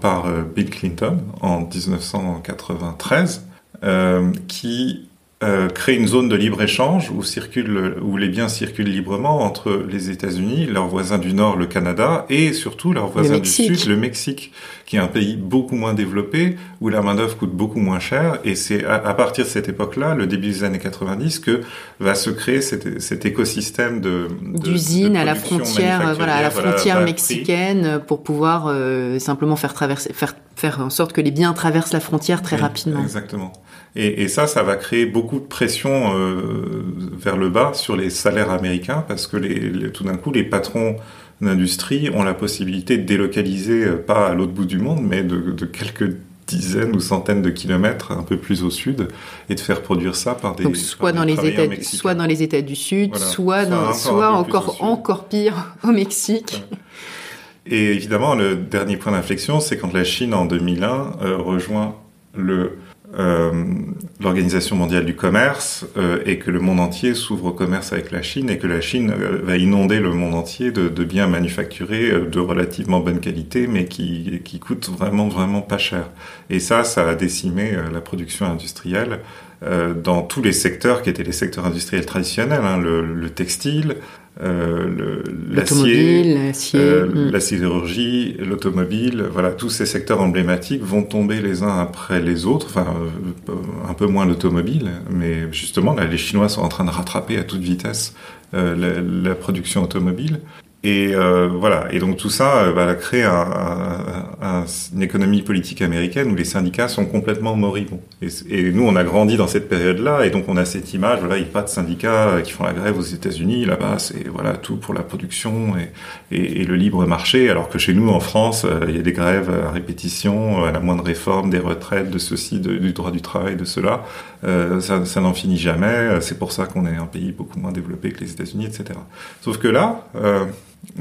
par Bill Clinton en 1993, euh, qui euh, créer une zone de libre-échange où, circulent, où les biens circulent librement entre les États-Unis, leurs voisins du Nord, le Canada, et surtout leurs voisins du Sud, le Mexique, qui est un pays beaucoup moins développé, où la main-d'œuvre coûte beaucoup moins cher. Et c'est à, partir de cette époque-là, le début des années 90, que va se créer cet, cet écosystème de d'usines à la frontière, voilà, à la frontière mexicaine, pour pouvoir euh, simplement faire traverser, faire faire en sorte que les biens traversent la frontière très rapidement. Exactement. Et, et, ça, ça va créer beaucoup de pression euh, vers le bas sur les salaires américains parce que les, tout d'un coup, les patrons d'industrie ont la possibilité de délocaliser, euh, pas à l'autre bout du monde, mais de, de, quelques dizaines ou centaines de kilomètres un peu plus au sud et de faire produire ça par des Donc soit dans les États soit dans les États du Sud, soit dans, soit encore encore pire au Mexique. Et évidemment, le dernier point d'inflexion, c'est quand la Chine en 2001 euh, rejoint le euh, l'Organisation mondiale du commerce euh, et que le monde entier s'ouvre au commerce avec la Chine et que la Chine euh, va inonder le monde entier de, de biens manufacturés euh, de relativement bonne qualité mais qui, qui coûtent vraiment vraiment pas cher. Et ça, ça a décimé la production industrielle dans tous les secteurs qui étaient les secteurs industriels traditionnels, hein, le, le, textile, euh, l'acier, euh, mm. la sidérurgie, l'automobile, voilà, tous ces secteurs emblématiques vont tomber les uns après les autres. Enfin, euh, un peu moins l'automobile, mais justement, là, les Chinois sont en train de rattraper à toute vitesse euh, la, la, production automobile. Et euh, voilà. Et donc tout ça euh, va créer un, un, une économie politique américaine où les syndicats sont complètement moribonds. Et, nous, on a grandi dans cette période-là, et donc on a cette image. Voilà, il n'y a pas de syndicats euh, qui font la grève aux États-Unis. Là-bas, c'est voilà tout pour la production et, le libre marché. Alors que chez nous, en France, il y a des grèves à répétition, à la moindre réforme des retraites, de ceci, du droit du travail, de cela. Ça, n'en finit jamais. C'est pour ça qu'on est un pays beaucoup moins développé que les États-Unis, etc. Sauf que là.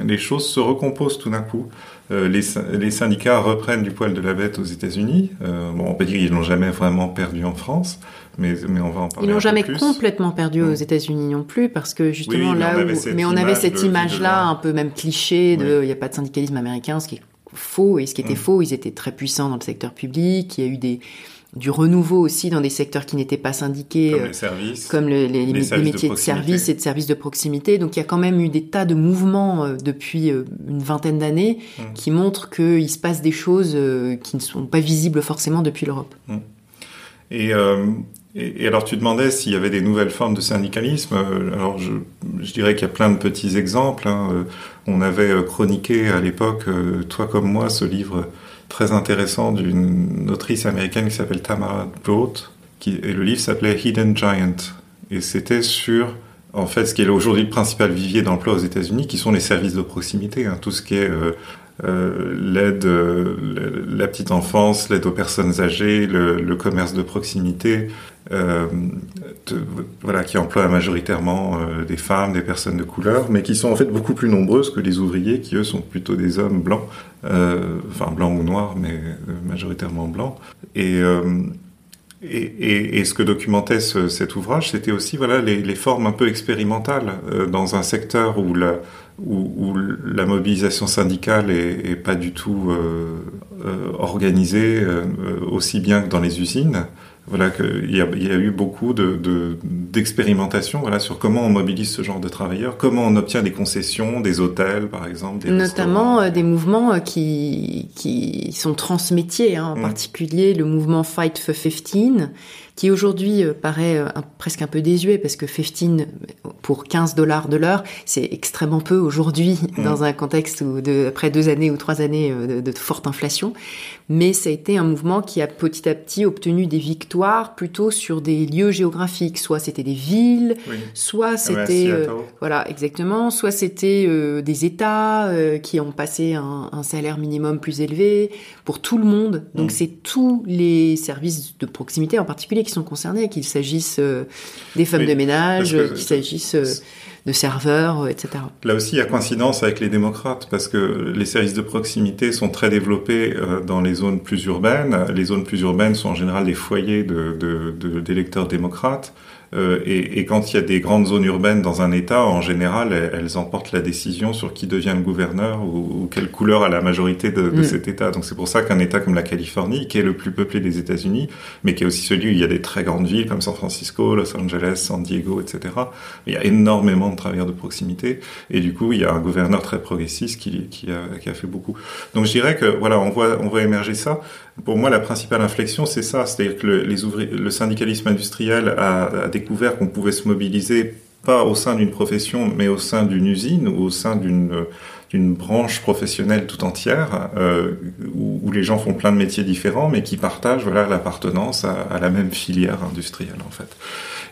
Les choses se recomposent tout d'un coup. Euh, les, les, syndicats reprennent du poil de la bête aux États-Unis. Euh, bon, on peut dire qu'ils l'ont jamais vraiment perdu en France, mais, mais on va en parler. Ils l'ont jamais plus. complètement perdu mmh. aux États-Unis non plus, parce que justement oui, là, où, mais on avait cette image-là, un peu même cliché de, il oui. n'y a pas de syndicalisme américain, ce qui est faux et ce qui était mmh. faux, ils étaient très puissants dans le secteur public. Il y a eu des du renouveau aussi dans des secteurs qui n'étaient pas syndiqués, comme les, services, comme le, les, les, les, métiers de, de, service et de services de proximité. Donc il y a quand même eu des tas de mouvements euh, depuis euh, une vingtaine d'années mmh. qui montrent qu'il se passe des choses euh, qui ne sont pas visibles forcément depuis l'Europe. Mmh. Et, euh, et, alors tu demandais s'il y avait des nouvelles formes de syndicalisme. Alors je, je dirais qu'il y a plein de petits exemples. Hein. On avait chroniqué à l'époque, toi comme moi, ce livre très intéressant d'une autrice américaine qui s'appelle Tamara qui, et le livre s'appelait Hidden Giant. Et c'était sur en fait, ce qui est aujourd'hui le principal vivier d'emploi aux États-Unis, qui sont les services de proximité, hein, tout ce qui est euh, euh, l'aide, euh, la petite enfance, l'aide aux personnes âgées, le, le commerce de proximité, euh, voilà, qui emploie majoritairement euh, des femmes, des personnes de couleur, mais qui sont en fait beaucoup plus nombreuses que les ouvriers, qui eux sont plutôt des hommes blancs, enfin blancs ou noirs, mais majoritairement blancs. Et et, ce que documentait ce, cet ouvrage, c'était aussi voilà les, formes un peu expérimentales euh, dans un secteur où la, où, la mobilisation syndicale est, pas du tout euh, euh organisée aussi bien que dans les usines voilà qu'il y, y, a eu beaucoup de d'expérimentation voilà sur comment on mobilise ce genre de travailleurs, comment on obtient des concessions, des hôtels par exemple, des notamment euh, des mouvements euh, qui qui sont transmétiers, hein, en mmh. particulier le mouvement Fight for 15 qui aujourd'hui euh, paraît euh, presque un peu désuet parce que 15 pour 15 dollars de l'heure, c'est extrêmement peu aujourd'hui mmh. dans un contexte où de, après deux années ou trois années euh, de, de, forte inflation. Mais ça a été un mouvement qui a petit à petit obtenu des victoires plutôt sur des lieux géographiques. Soit c'était des villes, oui. soit ah c'était euh, voilà exactement, soit c'était euh, des États euh, qui ont passé un, un, salaire minimum plus élevé pour tout le monde. Donc mmh. c'est tous les services de proximité en particulier qui sont concernés, qu'il s'agisse euh, des femmes oui, de ménage, qu'il s'agisse euh, de serveurs, euh, etc. Là aussi, il y a coïncidence avec les démocrates, parce que les services de proximité sont très développés dans les zones plus urbaines. Les zones plus urbaines sont en général des foyers d'électeurs de, de, démocrates. Euh, et, et, quand il y a des grandes zones urbaines dans un État, en général, elles, emportent la décision sur qui devient le gouverneur ou, ou quelle couleur a la majorité de, de mm. cet État. Donc c'est pour ça qu'un État comme la Californie, qui est le plus peuplé des États-Unis, mais qui est aussi celui où il y a des très grandes villes comme San Francisco, Los Angeles, San Diego, etc., il y a énormément de travailleurs de proximité. Et du coup, il y a un gouverneur très progressiste qui, qui, a, qui a fait beaucoup. Donc je dirais que voilà, on voit, on voit émerger ça. Pour moi, la principale inflexion, c'est ça, c'est-à-dire que le, syndicalisme industriel a découvert qu'on pouvait se mobiliser pas au sein d'une profession, mais au sein d'une usine ou au sein d'une d'une branche professionnelle tout entière euh, où, les gens font plein de métiers différents, mais qui partagent voilà l'appartenance à, la même filière industrielle en fait.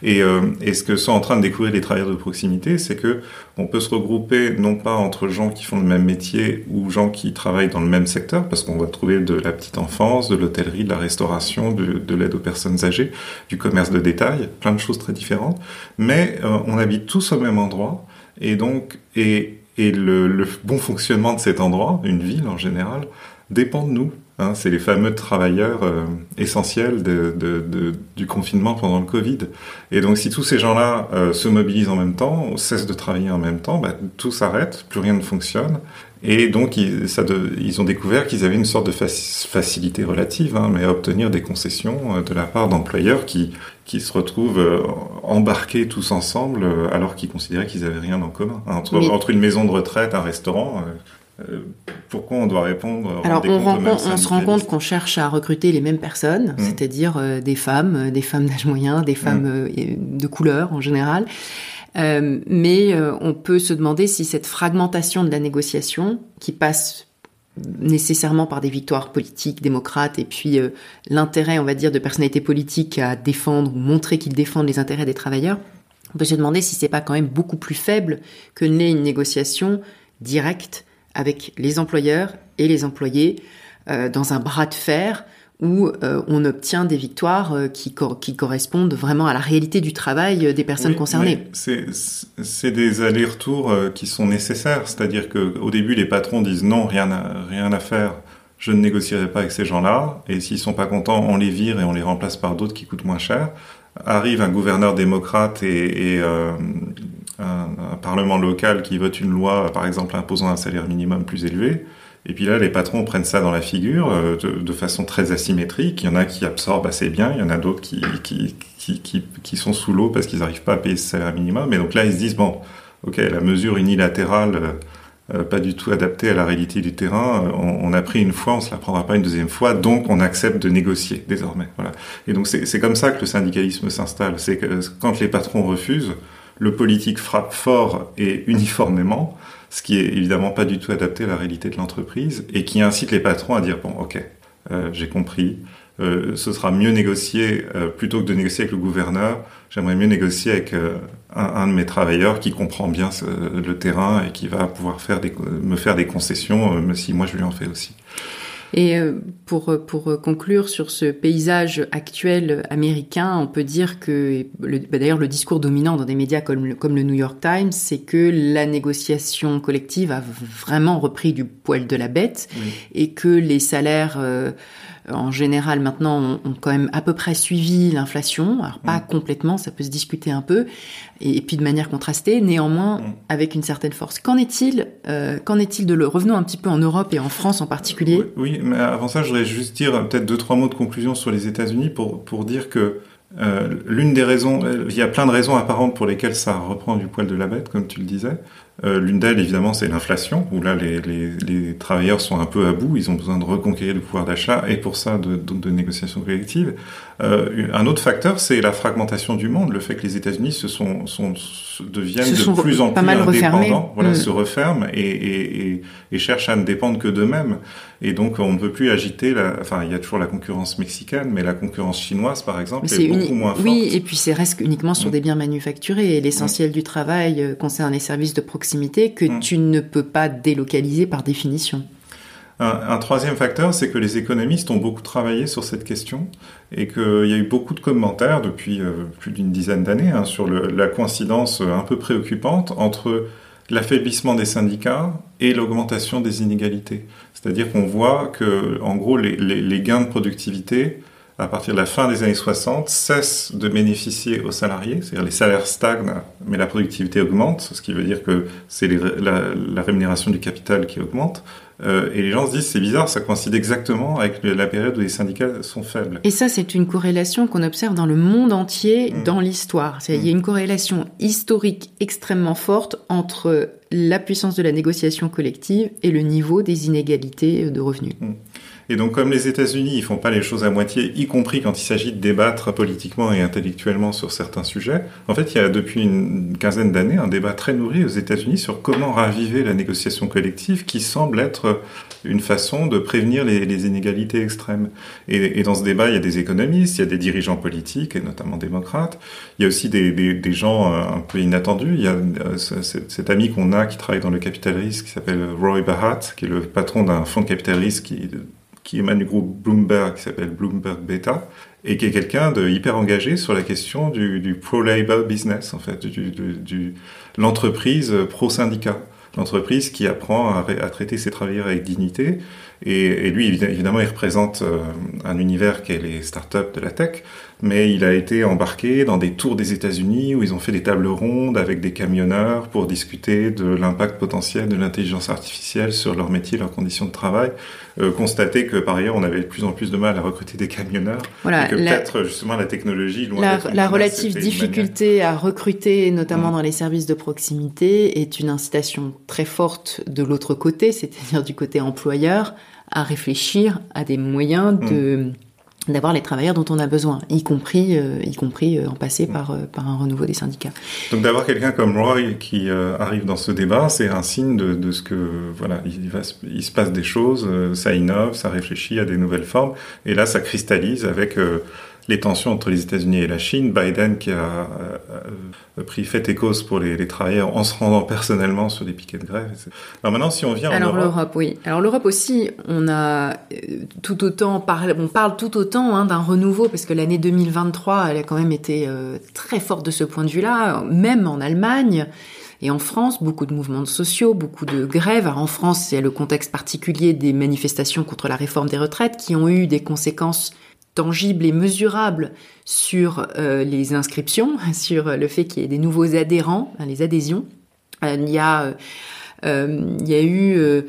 Et, euh, et, ce que sont en train de découvrir les travailleurs de proximité, c'est que on peut se regrouper non pas entre gens qui font le même métier ou gens qui travaillent dans le même secteur, parce qu'on va trouver de la petite enfance, de l'hôtellerie, de la restauration, de, de l'aide aux personnes âgées, du commerce de détail, plein de choses très différentes, mais euh, on habite tous au même endroit, et donc et et le, bon fonctionnement de cet endroit, une ville en général, dépend de nous. Hein, c'est les fameux travailleurs euh, essentiels du confinement pendant le Covid. Et donc, si tous ces gens-là euh, se mobilisent en même temps, cessent de travailler en même temps, bah, tout s'arrête, plus rien ne fonctionne. Et donc, ils, ça de, ils ont découvert qu'ils avaient une sorte de facilité relative, hein, mais à obtenir des concessions euh, de la part d'employeurs qui, qui se retrouvent euh, embarqués tous ensemble euh, alors qu'ils considéraient qu'ils avaient rien en commun. Entre, une maison de retraite, un restaurant, euh, pourquoi on doit répondre Alors on, rencontre, on se rend compte qu'on cherche à recruter les mêmes personnes, mmh. c'est-à-dire euh, des femmes, des femmes d'âge moyen, des femmes mmh. euh, de couleur en général. Euh, mais on peut se demander si cette fragmentation de la négociation, qui passe nécessairement par des victoires politiques démocrates et puis euh, l'intérêt, on va dire, de personnalités politiques à défendre ou montrer qu'ils défendent les intérêts des travailleurs, on peut se demander si c'est pas quand même beaucoup plus faible que n'est une négociation directe avec les employeurs et les employés euh, dans un bras de fer où euh, on obtient des victoires euh, qui, co qui, correspondent vraiment à la réalité du travail euh, des personnes oui, concernées. C'est des allers-retours qui sont nécessaires, c'est-à-dire qu'au début les patrons disent non, rien à, rien à faire, je ne négocierai pas avec ces gens-là, et s'ils sont pas contents, on les vire et on les remplace par d'autres qui coûtent moins cher. Arrive un gouverneur démocrate et, et un, un, parlement local qui vote une loi, par exemple imposant un salaire minimum plus élevé. Et puis là, les patrons prennent ça dans la figure euh, de, de, façon très asymétrique. Il y en a qui absorbent assez bien, il y en a d'autres qui, qui, qui, qui, sont sous l'eau parce qu'ils n'arrivent pas à payer ce salaire minimum. Et donc là, ils se disent, bon, ok, la mesure unilatérale pas du tout adaptée à la réalité du terrain. On, a pris une fois, on se la prendra pas une deuxième fois, donc on accepte de négocier désormais. Voilà. Et donc c'est comme ça que le syndicalisme s'installe. C'est que quand les patrons refusent, le politique frappe fort et uniformément, ce qui est évidemment pas du tout adapté à la réalité de l'entreprise et qui incite les patrons à dire bon ok, j'ai compris, euh, ce sera mieux négocié euh, plutôt que de négocier avec le gouverneur. J'aimerais mieux négocier avec euh, un, de mes travailleurs qui comprend bien le terrain et qui va pouvoir faire des, me faire des concessions, si moi je lui en fais aussi. Et pour, pour conclure sur ce paysage actuel américain, on peut dire que, bah, d'ailleurs, le discours dominant dans des médias comme, comme le New York Times, c'est que la négociation collective a vraiment repris du poil de la bête et que les salaires en général maintenant ont, quand même à peu près suivi l'inflation, alors pas mm. complètement, ça peut se discuter un peu, et, puis de manière contrastée, néanmoins mm. avec une certaine force. Qu'en est-il euh, Qu'en est-il de le Revenons un petit peu en Europe et en France en particulier. Oui, mais avant ça, je voudrais juste dire peut-être deux trois mots de conclusion sur les États-Unis pour pour dire que euh, l'une des raisons, il y a plein de raisons apparentes pour lesquelles ça reprend du poil de la bête, comme tu le disais. Euh, l'une d'elles, évidemment, c'est l'inflation, où là, les, les, travailleurs sont un peu à bout, ils ont besoin de reconquérir le pouvoir d'achat, et pour ça, de, de, de négociations collectives. Euh, un autre facteur, c'est la fragmentation du monde, le fait que les États-Unis se sont, sont, deviennent de plus en plus indépendants, voilà, mm. se referment et, et, et, et, cherchent à ne dépendre que d'eux-mêmes. Et donc, on ne peut plus agiter, la, enfin, il y a toujours la concurrence mexicaine, mais la concurrence chinoise, par exemple, est, beaucoup moins forte. Oui, et puis c'est reste uniquement sur mm. des biens manufacturés, et l'essentiel mm. du travail euh, concerne les services de proximité que tu ne peux pas délocaliser par définition. Un, troisième facteur, c'est que les économistes ont beaucoup travaillé sur cette question et qu'il y a eu beaucoup de commentaires depuis euh, plus d'une dizaine d'années hein, sur la coïncidence un peu préoccupante entre l'affaiblissement des syndicats et l'augmentation des inégalités. C'est-à-dire qu'on voit que, en gros, les gains de productivité à partir de la fin des années 60, cessent de bénéficier aux salariés, c'est-à-dire les salaires stagnent, mais la productivité augmente, ce qui veut dire que c'est la, rémunération du capital qui augmente. Euh, et les gens se disent, c'est bizarre, ça coïncide exactement avec la période où les syndicats sont faibles. Et ça, c'est une corrélation qu'on observe dans le monde entier mmh. dans l'histoire. Il y a mmh. une corrélation historique extrêmement forte entre la puissance de la négociation collective et le niveau des inégalités de revenus. Mmh. Et donc, comme les États-Unis, ils font pas les choses à moitié, y compris quand il s'agit de débattre politiquement et intellectuellement sur certains sujets. En fait, il y a depuis une quinzaine d'années un débat très nourri aux États-Unis sur comment raviver la négociation collective, qui semble être une façon de prévenir les, inégalités extrêmes. Et, dans ce débat, il y a des économistes, il y a des dirigeants politiques, et notamment démocrates. Il y a aussi des, gens euh, un peu inattendus. Il y a euh, cet ami qu'on a qui travaille dans le capital qui s'appelle Roy Bahat, qui est le patron d'un fonds de capital risque qui qui émane du groupe Bloomberg, qui s'appelle Bloomberg Beta, et qui est quelqu'un de hyper engagé sur la question du, pro-labor business, en fait, du, du, du l'entreprise pro-syndicat, l'entreprise qui apprend à, traiter ses travailleurs avec dignité. Et, et lui, évidemment, il représente euh, un univers qui est les startups de la tech, mais il a été embarqué dans des tours des États-Unis où ils ont fait des tables rondes avec des camionneurs pour discuter de l'impact potentiel de l'intelligence artificielle sur leur métier, leurs conditions de travail. Euh, constater que par ailleurs on avait de plus en plus de mal à recruter des camionneurs voilà, et que peut-être justement la technologie loin la, la relative difficulté à recruter notamment mmh. dans les services de proximité est une incitation très forte de l'autre côté c'est-à-dire du côté employeur à réfléchir à des moyens de mmh d'avoir les travailleurs dont on a besoin, y compris, euh, y compris euh, en passer par, euh, par un renouveau des syndicats. Donc d'avoir quelqu'un comme Roy qui arrive dans ce débat, c'est un signe de, de, ce que voilà, il, va, il se passe des choses, ça innove, ça réfléchit à des nouvelles formes, et là ça cristallise avec les tensions entre les États-Unis et la Chine, Biden qui a euh, euh, pris fait et cause pour les, travailleurs en se rendant personnellement sur des piquets de grève. Alors maintenant, si on vient en Alors l'Europe, oui. Alors l'Europe aussi, on a euh, tout autant parlé, on parle tout autant hein, d'un renouveau parce que l'année 2023, elle a quand même été très forte de ce point de vue-là, même en Allemagne. Et en France, beaucoup de mouvements sociaux, beaucoup de grèves. Alors en France, c'est le contexte particulier des manifestations contre la réforme des retraites qui ont eu des conséquences tangible et mesurable sur euh, les inscriptions, sur le fait qu'il y ait des nouveaux adhérents, les adhésions. Euh, euh, il y a eu,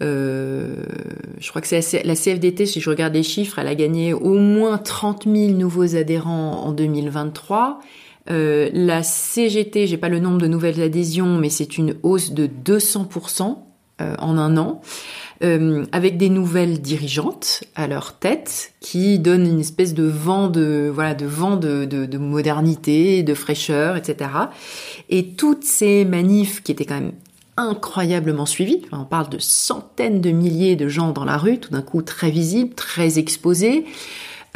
je crois que c'est la CFDT, si je regarde les chiffres, elle a gagné au moins 30 000 nouveaux adhérents en 2023. la CGT, j'ai pas le nombre de nouvelles adhésions, mais c'est une hausse de 200%. en un an. Euh, avec des nouvelles dirigeantes à leur tête qui donnent une espèce de vent de voilà de vent de, de, de modernité, de fraîcheur, etc. Et toutes ces manifs qui étaient quand même incroyablement suivies, on parle de centaines de milliers de gens dans la rue, tout d'un coup très visibles, très exposés.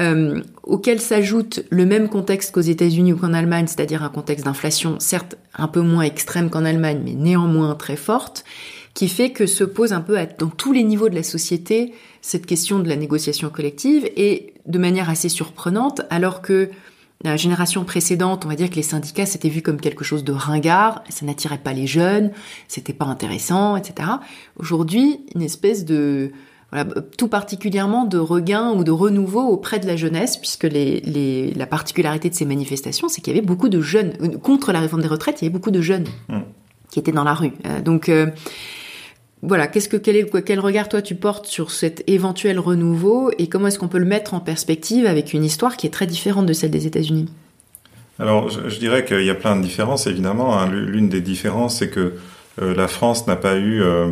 Euh, auquel s'ajoute le même contexte qu'aux États-Unis ou qu'en Allemagne, c'est-à-dire un contexte d'inflation certes un peu moins extrême qu'en Allemagne, mais néanmoins très forte, qui fait que se pose un peu dans tous les niveaux de la société cette question de la négociation collective et de manière assez surprenante, alors que la génération précédente, on va dire que les syndicats s'étaient vus comme quelque chose de ringard, ça n'attirait pas les jeunes, c'était pas intéressant, etc. Aujourd'hui, une espèce de voilà, tout particulièrement de regain ou de renouveau auprès de la jeunesse, puisque les, les, la particularité de ces manifestations, c'est qu'il y avait beaucoup de jeunes contre la réforme des retraites, il y avait beaucoup de jeunes mmh. qui étaient dans la rue. Euh, donc euh, voilà, qu'est-ce que quel, est, quel regard toi tu portes sur cet éventuel renouveau et comment est-ce qu'on peut le mettre en perspective avec une histoire qui est très différente de celle des États-Unis? Alors, je, dirais qu'il y a plein de différences évidemment. Hein. L'une des différences, c'est que euh, la France n'a pas eu euh,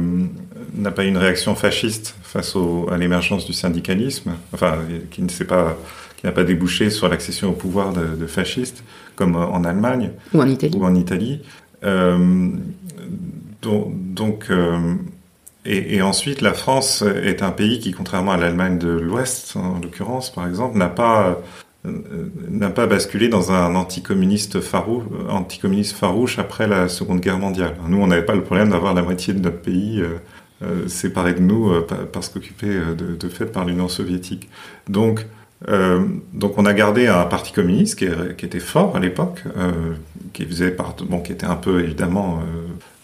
n'a pas eu une réaction fasciste face au, à l'émergence du syndicalisme, enfin qui ne s'est pas qui n'a pas débouché sur l'accession au pouvoir de, de, fascistes comme en Allemagne ou en Italie. Ou en Italie. Euh, donc, donc euh, et, et, ensuite, la France est un pays qui, contrairement à l'Allemagne de l'Ouest, en l'occurrence, par exemple, n'a pas euh, n'a pas basculé dans un anticommuniste farouche, anticommuniste farouche après la Seconde Guerre mondiale. Nous, on n'avait pas le problème d'avoir la moitié de notre pays euh, euh séparé de nous euh, parce qu'occupé de, de, fait par l'Union soviétique. Donc, euh, donc on a gardé un parti communiste qui, qui était fort à l'époque, euh, qui faisait part, bon, qui était un peu évidemment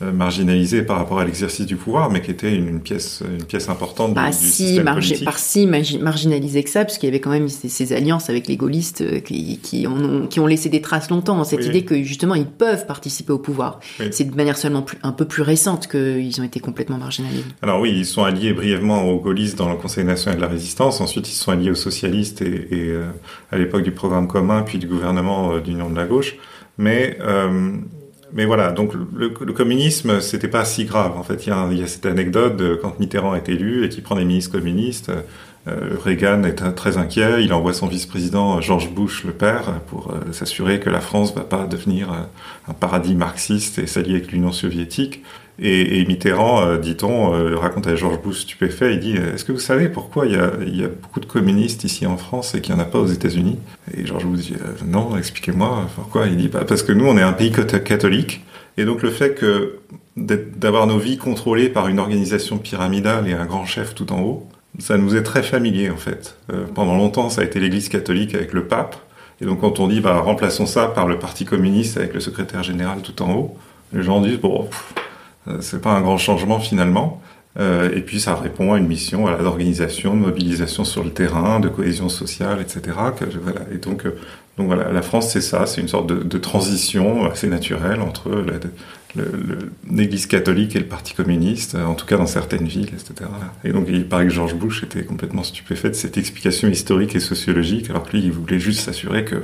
euh, marginalisé par rapport à l'exercice du pouvoir, mais qui était une, pièce, une pièce importante bah, du, si, système politique. Par si marginalisé que ça, parce qu'il y avait quand même ces, ces alliances avec les gaullistes euh, qui, qui, ont, qui ont laissé des traces longtemps. Cette oui. idée que justement ils peuvent participer au pouvoir. Oui. C'est de manière seulement plus, un peu plus récente qu'ils ont été complètement marginalisés. Alors oui, ils sont alliés brièvement aux gaullistes dans le Conseil national de la résistance. Ensuite, ils sont alliés aux socialistes et, et euh, à l'époque du programme commun, puis du gouvernement euh, d'union de la gauche. Mais euh, mais voilà, donc le, communisme, c'était pas si grave. En fait, il y, a, cette anecdote de quand Mitterrand est élu et qu'il prend des ministres communistes. Euh, Reagan est très inquiet. Il envoie son vice-président George Bush, le père, pour euh, s'assurer que la France va pas devenir euh, un paradis marxiste et s'allier avec l'Union soviétique. Et, Mitterrand, euh, dit-on, euh, raconte à George Bush stupéfait, il dit Est-ce que vous savez pourquoi il y, a, beaucoup de communistes ici en France et qu'il n'y en a pas aux États-Unis? Et George Bush dit Non, expliquez-moi pourquoi? Il dit bah, Parce que nous, on est un pays catholique. Et donc le fait d'avoir nos vies contrôlées par une organisation pyramidale et un grand chef tout en haut, ça nous est très familier en fait. Euh, pendant longtemps, ça a été l'Église catholique avec le pape. Et donc quand on dit bah, remplaçons ça par le Parti communiste avec le secrétaire général tout en haut, les gens disent bon, c'est pas un grand changement finalement. Euh, et puis ça répond à une mission voilà, d'organisation, de mobilisation sur le terrain, de cohésion sociale, etc. Que, voilà. Et donc, euh, donc voilà, la France c'est ça, c'est une sorte de, de, transition assez naturelle entre l'Église catholique et le Parti communiste, en tout cas dans certaines villes, etc. Et donc il paraît que George Bush était complètement stupéfait de cette explication historique et sociologique, alors que lui il voulait juste s'assurer que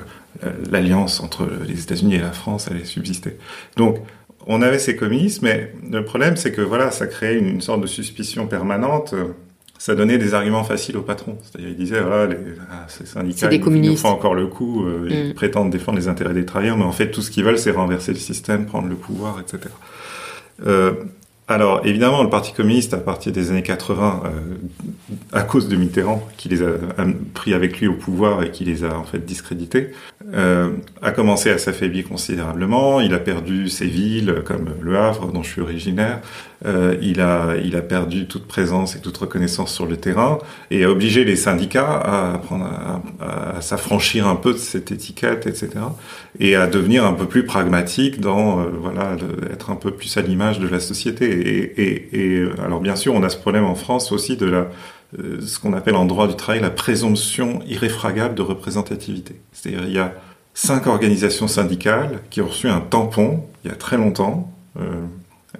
euh, l'alliance entre les États-Unis et la France allait subsister. Donc on avait ces communistes, mais le problème, c'est que voilà, ça créait une, une, sorte de suspicion permanente. Ça donnait des arguments faciles aux patrons. C'est-à-dire, ils disaient, voilà, les, ah, ces syndicats, ils, ils nous font encore le coup, euh, mm. ils prétendent défendre les intérêts des travailleurs, mais en fait, tout ce qu'ils veulent, c'est renverser le système, prendre le pouvoir, etc. Euh, alors, évidemment, le Parti communiste, à partir des années 80, euh, à cause de Mitterrand, qui les a pris avec lui au pouvoir et qui les a en fait discrédités, euh, a commencé à s'affaiblir considérablement. Il a perdu ses villes, comme Le Havre, dont je suis originaire. Euh, il a, il a perdu toute présence et toute reconnaissance sur le terrain et a obligé les syndicats à, à, s'affranchir un peu de cette étiquette, etc. Et à devenir un peu plus pragmatique dans, euh, voilà, être un peu plus à l'image de la société. Et, et, et, alors bien sûr, on a ce problème en France aussi de la, euh, ce qu'on appelle en droit du travail la présomption irréfragable de représentativité. C'est-à-dire il y a cinq organisations syndicales qui ont reçu un tampon il y a très longtemps. Euh,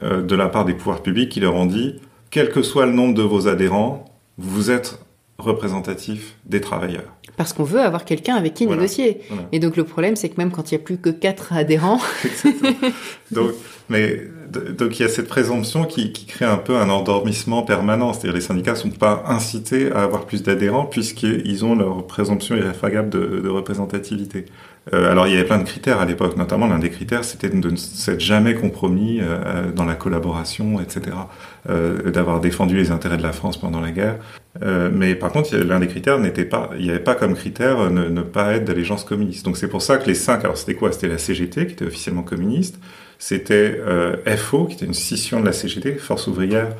euh, de la part des pouvoirs publics qui leur ont dit, quel que soit le nombre de vos adhérents, vous êtes représentatif des travailleurs. Parce qu'on veut avoir quelqu'un avec qui voilà, négocier. Voilà. Et donc le problème, c'est que même quand il n'y a plus que quatre adhérents. donc, mais donc il y a cette présomption qui, qui, crée un peu un endormissement permanent. C'est-à-dire les syndicats sont pas incités à avoir plus d'adhérents puisqu'ils ont leur présomption irréfragable de, de représentativité. Euh, alors il y avait plein de critères à l'époque, notamment l'un des critères c'était de ne s'être jamais compromis euh, dans la collaboration, etc. Euh, d'avoir défendu les intérêts de la France pendant la guerre. Euh, mais par contre l'un des critères n'était pas, il n'y avait pas comme critère ne, ne pas être d'allégeance communiste. Donc c'est pour ça que les cinq, alors c'était quoi? C'était la CGT qui était officiellement communiste, c'était euh, FO qui était une scission de la CGT, Force ouvrière,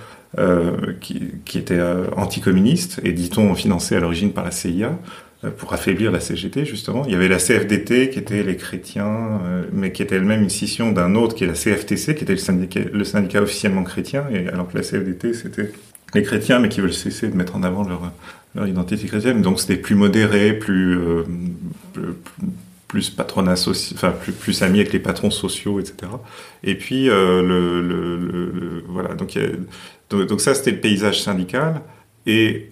qui, qui, était anticommuniste et dit-on financée à l'origine par la CIA. Euh, pour affaiblir la CGT justement. Il y avait la CFDT qui était les chrétiens, euh, mais qui était elle-même une scission d'un autre qui est la CFTC, qui était le syndicat, le syndicat officiellement chrétien, et alors que la CFDT c'était les chrétiens, mais qui veulent cesser de mettre en avant leur, identité chrétienne. Donc c'était plus modéré, plus, euh, plus, enfin plus, plus ami avec les patrons sociaux, etc. Et puis le, voilà, donc, ça c'était le paysage syndical et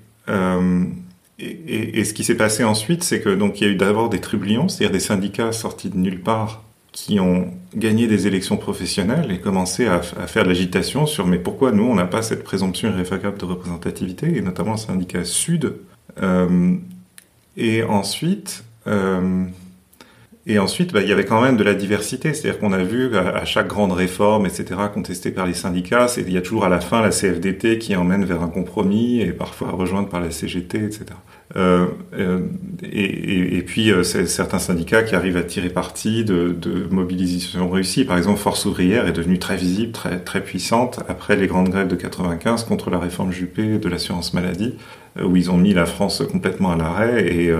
et, et, ce qui s'est passé ensuite, c'est que donc il y a eu d'abord des trublions, c'est-à-dire des syndicats sortis de nulle part qui ont gagné des élections professionnelles et commencé à, faire de l'agitation sur mais pourquoi nous on n'a pas cette présomption irréfragable de représentativité et notamment le syndicat Sud. Euh, et ensuite, euh, et ensuite, bah, il y avait quand même de la diversité, c'est-à-dire qu'on a vu à, chaque grande réforme, etc., contestée par les syndicats, il y a toujours à la fin la CFDT qui emmène vers un compromis et parfois rejointe par la CGT, etc. Euh, euh, et, puis euh, certains syndicats qui arrivent à tirer parti de, de mobilisation réussie. Par exemple, Force ouvrière est devenue très visible, très très puissante après les grandes grèves de 95 contre la réforme Juppé de l'assurance maladie, où ils ont mis la France complètement à l'arrêt et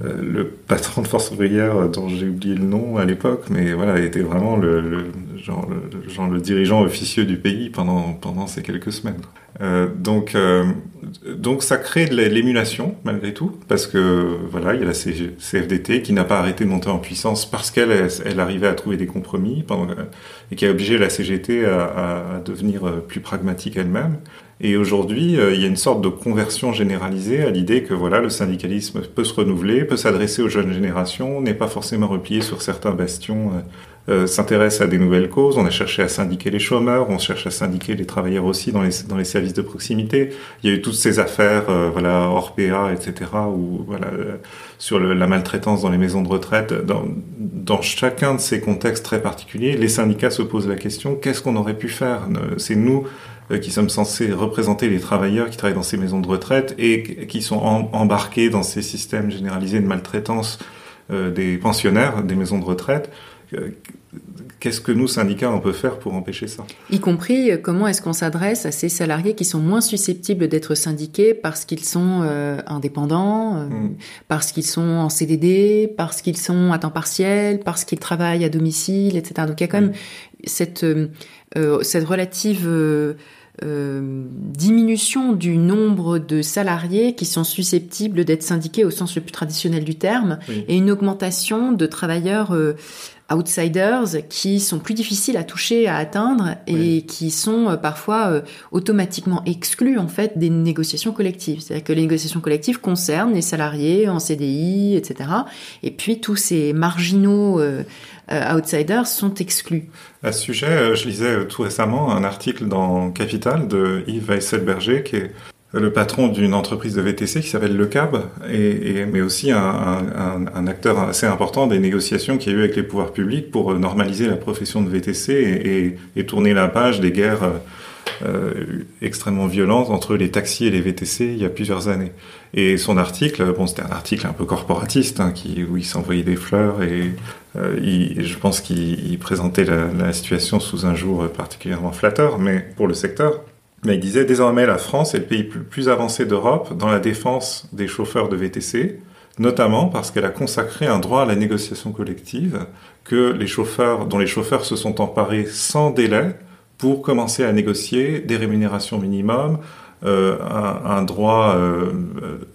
le patron de Force ouvrière, euh, dont j'ai oublié le nom à l'époque, mais voilà, était vraiment le, genre, le, dirigeant officieux du pays pendant pendant ces quelques semaines. Euh, donc euh, donc ça crée de l'émulation malgré tout, parce que voilà, il y a la CFDT qui n'a pas arrêté de monter en puissance parce qu'elle elle arrivait à trouver des compromis pendant, et qui a obligé la CGT à devenir plus pragmatique elle-même. Et aujourd'hui, euh, il y a une sorte de conversion généralisée à l'idée que voilà, le syndicalisme peut se renouveler, peut s'adresser aux jeunes générations, n'est pas forcément replié sur certains bastions, euh, euh, s'intéresse à des nouvelles causes. On a cherché à syndiquer les chômeurs, on cherche à syndiquer les travailleurs aussi dans les, dans les services de proximité. Il y a eu toutes ces affaires, euh, voilà, Orpea, etc., ou voilà, sur la maltraitance dans les maisons de retraite. Dans, dans chacun de ces contextes très particuliers, les syndicats se posent la question qu'est-ce qu'on aurait pu faire? C'est nous qui sommes censés représenter les travailleurs qui travaillent dans ces maisons de retraite et qui sont embarqués dans ces systèmes généralisés de maltraitance euh, des pensionnaires des maisons de retraite. Euh, qu'est-ce que nous, syndicats, on peut faire pour empêcher ça? Y compris, comment est-ce qu'on s'adresse à ces salariés qui sont moins susceptibles d'être syndiqués parce qu'ils sont euh, indépendants, euh, mm. parce qu'ils sont en CDD, parce qu'ils sont à temps partiel, parce qu'ils travaillent à domicile, etc. Donc il y a quand même cette, euh, cette relative euh, diminution du nombre de salariés qui sont susceptibles d'être syndiqués au sens le plus traditionnel du terme oui. et une augmentation de travailleurs euh, outsiders qui sont plus difficiles à toucher, à atteindre et oui. qui sont euh, parfois euh, automatiquement exclus en fait des négociations collectives. C'est-à-dire que les négociations collectives concernent les salariés en CDI, etc. Et puis tous ces marginaux outsiders sont exclus. À ce sujet, euh, je lisais euh, tout récemment un article dans Capital de Yves Weisselberger, qui est le patron d'une entreprise de VTC qui s'appelle Le Cab, et, mais aussi un, acteur assez important des négociations qu'il y a eu avec les pouvoirs publics pour normaliser la profession de VTC et, tourner la page des guerres euh, extrêmement violentes entre les taxis et les VTC il y a plusieurs années. Et son article, bon, c'était un article un peu corporatiste, hein, qui, où il s'envoyait des fleurs et euh, il, je pense qu'il présentait la, situation sous un jour particulièrement flatteur, mais pour le secteur. Mais il disait désormais la France est le pays le plus avancé d'Europe dans la défense des chauffeurs de VTC, notamment parce qu'elle a consacré un droit à la négociation collective que les chauffeurs, dont les chauffeurs se sont emparés sans délai pour commencer à négocier des rémunérations minimum, euh, un, droit euh,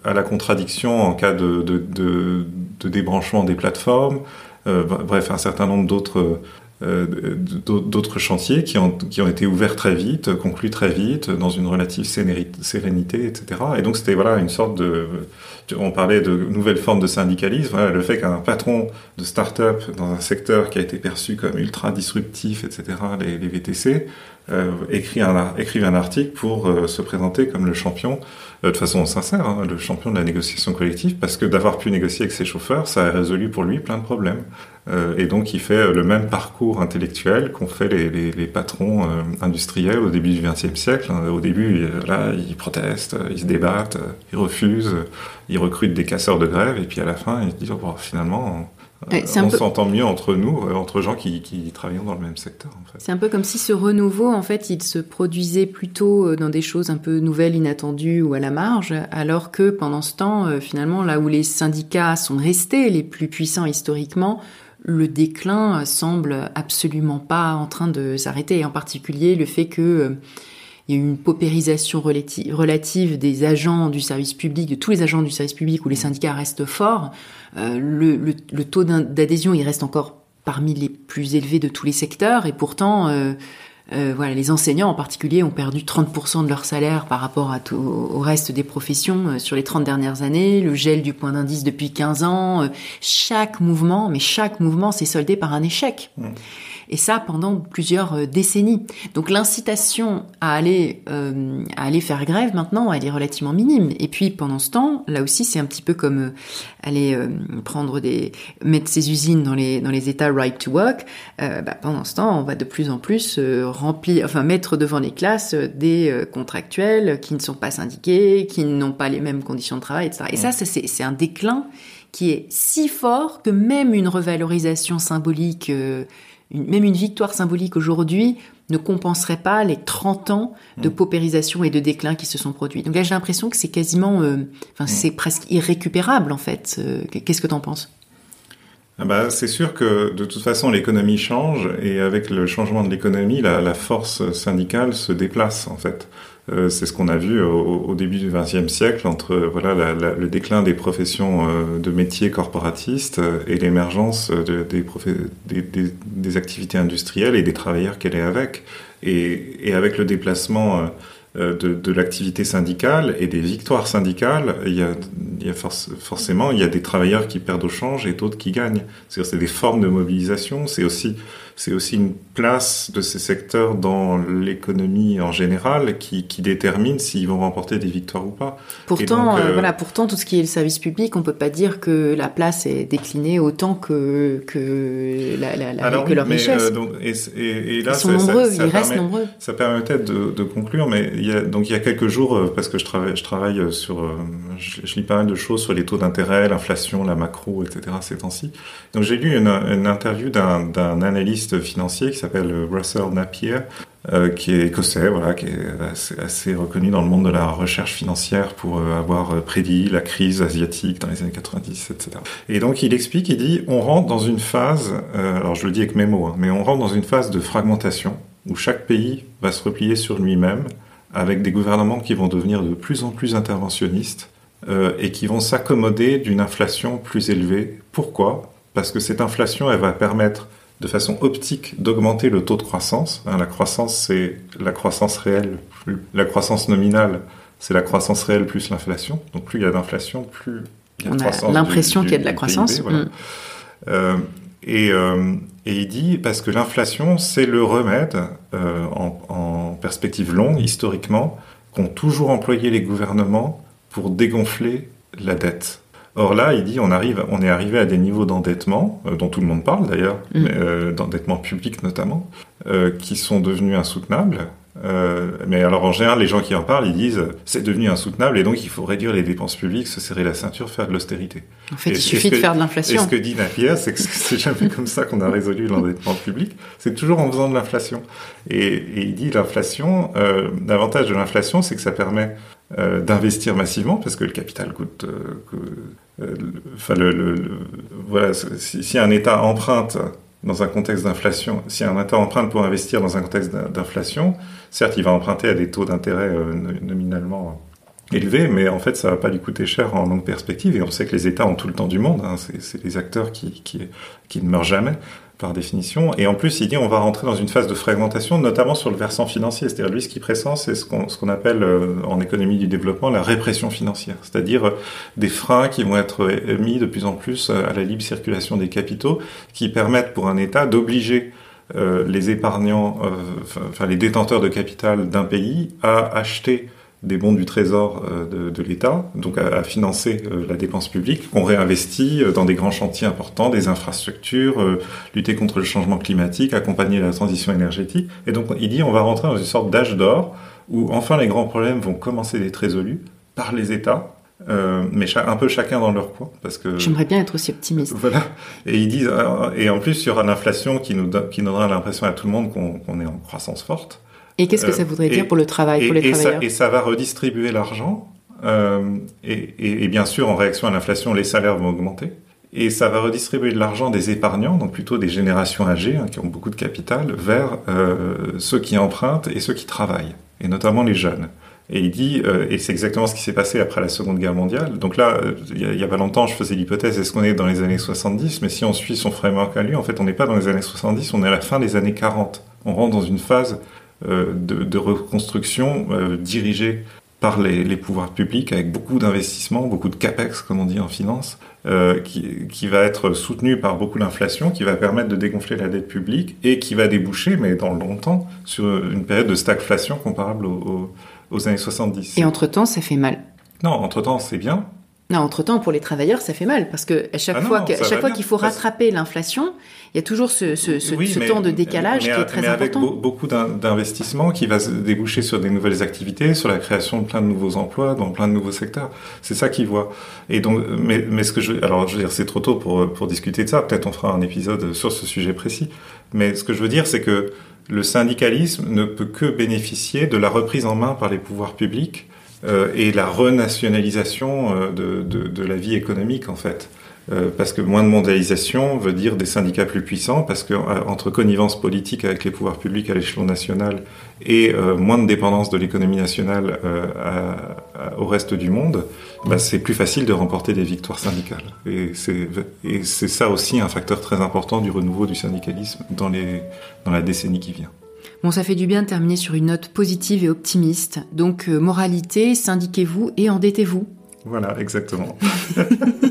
à la contradiction en cas de, débranchement des plateformes, euh, bref, un certain nombre d'autres d'autres chantiers qui ont, été ouverts très vite, conclus très vite, dans une relative sérénité, etc. Et donc c'était voilà une sorte de, on parlait de nouvelles formes de syndicalisme, le fait qu'un patron de start-up dans un secteur qui a été perçu comme ultra disruptif, etc., les, VTC, euh, un, écrivait un article pour euh, se présenter comme le champion, euh, de façon sincère, hein, le champion de la négociation collective, parce que d'avoir pu négocier avec ses chauffeurs, ça a résolu pour lui plein de problèmes. Euh, et donc il fait le même parcours intellectuel qu'ont fait les, les, patrons industriels au début du XXe siècle. Hein. Au début, là, ils protestent, ils se débattent, ils refusent, ils recrutent des casseurs de grève, et puis à la fin, ils se disent oh, bon, finalement s'entend mieux entre nous, euh, entre gens qui, qui travaillent dans le même secteur. En fait. C'est un peu comme si ce renouveau, en fait, il se produisait plutôt euh, dans des choses un peu nouvelles, inattendues ou à la marge, alors que pendant ce temps, euh, finalement, là où les syndicats sont restés les plus puissants historiquement, le déclin semble absolument pas en train de s'arrêter. Et en particulier, le fait que il y a eu une paupérisation relative des agents du service public, de tous les agents du service public où les syndicats restent forts. Euh, le, le, le, taux d'adhésion, il reste encore parmi les plus élevés de tous les secteurs et pourtant, euh, euh, voilà, les enseignants en particulier ont perdu 30% de leur salaire par rapport au reste des professions euh, sur les 30 dernières années, le gel du point d'indice depuis 15 ans, chaque mouvement, mais chaque mouvement s'est soldé par un échec. Mmh et ça pendant plusieurs euh, décennies. Donc l'incitation à aller euh, à aller faire grève maintenant, elle est relativement minime. Et puis pendant ce temps, là aussi c'est un petit peu comme euh, aller prendre des mettre ses usines dans les dans les états right to work. Bah, pendant ce temps, on va de plus en plus remplir, enfin mettre devant les classes des contractuels qui ne sont pas syndiqués, qui n'ont pas les mêmes conditions de travail, etc. Et ça c'est c'est un déclin qui est si fort que même une revalorisation symbolique même une victoire symbolique aujourd'hui ne compenserait pas les 30 ans de mm. paupérisation et de déclin qui se sont produits. Donc là, j'ai l'impression que c'est quasiment, euh, enfin, mm. c'est presque irrécupérable en fait. Euh, qu'est-ce que tu en penses? Ah bah, c'est sûr que de toute façon l'économie change et avec le changement de l'économie, la, la, force syndicale se déplace en fait. Euh, c'est ce qu'on a vu au, au début du XXe siècle entre voilà la, la, le déclin des professions euh, de métiers corporatistes euh, et l'émergence de, des, des, des, des, activités industrielles et des travailleurs qu'elle est avec. Et, et, avec le déplacement de, de l'activité syndicale et des victoires syndicales, il y a, il y a forcément il y a des travailleurs qui perdent au change et d'autres qui gagnent. C'est des formes de mobilisation. C'est aussi c'est aussi une place de ces secteurs dans l'économie en général qui, qui détermine s'ils vont remporter des victoires ou pas. Pourtant, euh, euh, voilà, pourtant tout ce qui est le service public, on peut pas dire que la place est déclinée autant que que la, la, la que leur richesse. Euh, et, et, et, là, ils sont nombreux, ça, ils restent nombreux. Ça permet peut-être de, de, conclure, mais il y a, donc il y a quelques jours, parce que je travaille, je travaille sur, je, je lis pas mal de choses sur les taux d'intérêt, l'inflation, la macro, etc. ces temps-ci. Donc j'ai lu une, une interview d'un analyste financier qui s'appelle Russell Napier, euh, qui est écossais, voilà, qui est assez, reconnu dans le monde de la recherche financière pour euh, avoir euh, prédit la crise asiatique dans les années 90, etc. Et donc il explique, il dit, on rentre dans une phase, alors je le dis avec mes mots, hein, mais on rentre dans une phase de fragmentation où chaque pays va se replier sur lui-même avec des gouvernements qui vont devenir de plus en plus interventionnistes et qui vont s'accommoder d'une inflation plus élevée. Pourquoi? Parce que cette inflation, elle va permettre de façon optique d'augmenter le taux de croissance. Hein, la croissance, c'est la croissance réelle, la croissance nominale, c'est la croissance réelle plus l'inflation. Donc plus il y a d'inflation, plus il y a de croissance. On a l'impression qu'il y a de la croissance. Mm. Euh, et, euh, et, il dit parce que l'inflation, c'est le remède euh, en, en, perspective longue, historiquement, qu'ont toujours employé les gouvernements pour dégonfler la dette. Or là, il dit on arrive, on est arrivé à des niveaux d'endettement euh, dont tout le monde parle d'ailleurs, mm. euh, d'endettement public notamment, euh, qui sont devenus insoutenables. Mais alors en général, les gens qui en parlent, ils disent c'est devenu insoutenable et donc il faut réduire les dépenses publiques, se serrer la ceinture, faire de l'austérité. En fait, il suffit de faire de l'inflation. Et ce que dit Napier, c'est que c'est jamais comme ça qu'on a résolu l'endettement public. C'est toujours en faisant de l'inflation. Et, et, il dit l'inflation, l'avantage de l'inflation, c'est que ça permet euh, d'investir massivement parce que le capital coûte. Euh, voilà, si, un État emprunte dans un contexte d'inflation, si un État emprunte pour investir dans un contexte d'inflation, certes, il va emprunter à des taux d'intérêt nominalement élevé, mais en fait, ça va pas lui coûter cher en longue perspective. Et on sait que les États ont tout le temps du monde. Hein. C'est des acteurs qui ne meurent jamais par définition. Et en plus, il dit on va rentrer dans une phase de fragmentation, notamment sur le versant financier. C'est-à-dire, lui, ce qui pressent, c'est ce qu'on appelle euh, en économie du développement la répression financière. C'est-à-dire euh, des freins qui vont être mis de plus en plus euh, à la libre circulation des capitaux, qui permettent pour un État d'obliger les épargnants, enfin les détenteurs de capital d'un pays à acheter des bons du trésor euh, de, l'État, donc à, financer euh, la dépense publique, qu'on réinvestit euh, dans des grands chantiers importants, des infrastructures, lutter contre le changement climatique, accompagner la transition énergétique. Et donc il dit on va rentrer dans une sorte d'âge d'or où enfin les grands problèmes vont commencer d'être résolus par les États. mais un peu chacun dans leur coin, parce que j'aimerais bien être aussi optimiste. Voilà. Et ils disent, et en plus il y aura l'inflation qui nous qui donnera l'impression à tout le monde qu'on est en croissance forte. Et qu'est-ce que ça voudrait dire pour le travail, pour les travailleurs et ça, va redistribuer l'argent. Euh, et, et, bien sûr, en réaction à l'inflation, les salaires vont augmenter. Et ça va redistribuer de l'argent des épargnants, donc plutôt des générations âgées hein, qui ont beaucoup de capital, vers euh, ceux qui empruntent et ceux qui travaillent, et notamment les jeunes. Et il dit, euh, et c'est exactement ce qui s'est passé après la Seconde Guerre mondiale. Donc là, euh, il y, a, pas longtemps, je faisais l'hypothèse, est-ce qu'on est dans les années 70 Mais si on suit son framework à lui, en fait, on n'est pas dans les années 70, on est à la fin des années 40. On rentre dans une phase euh, de, reconstruction euh, dirigée par les, pouvoirs publics avec beaucoup d'investissements, beaucoup de capex comme on dit en finance, euh, qui, va être soutenu par beaucoup d'inflation, qui va permettre de dégonfler la dette publique et qui va déboucher, mais dans le longtemps, sur une période de stagflation comparable aux années 70. Et entre-temps, ça fait mal. Non, entre-temps, c'est bien. Non, entre-temps, pour les travailleurs, ça fait mal parce que à chaque ah fois, chaque fois qu'il faut rattraper l'inflation, il y a toujours ce, ce, ce, temps de décalage qui est très mais important. avec beaucoup d'investissements qui va se déboucher sur des nouvelles activités, sur la création de plein de nouveaux emplois dans plein de nouveaux secteurs. C'est ça qu'ils voient. Et donc, mais, mais ce que je, alors je veux dire, c'est trop tôt pour pour discuter de ça. Peut-être on fera un épisode sur ce sujet précis. Mais ce que je veux dire, c'est que le syndicalisme ne peut que bénéficier de la reprise en main par les pouvoirs publics et la renationalisation euh, de, de, de, la vie économique en fait. Euh, parce que moins de mondialisation veut dire des syndicats plus puissants, parce que entre connivence politique avec les pouvoirs publics à l'échelon national et moins de dépendance de l'économie nationale à, au reste du monde, bah, c'est plus facile de remporter des victoires syndicales. Et c'est ça aussi un facteur très important du renouveau du syndicalisme dans, les, dans la décennie qui vient. Bon, ça fait du bien de terminer sur une note positive et optimiste. Donc, euh, moralité, syndiquez-vous et endettez-vous. Voilà, exactement.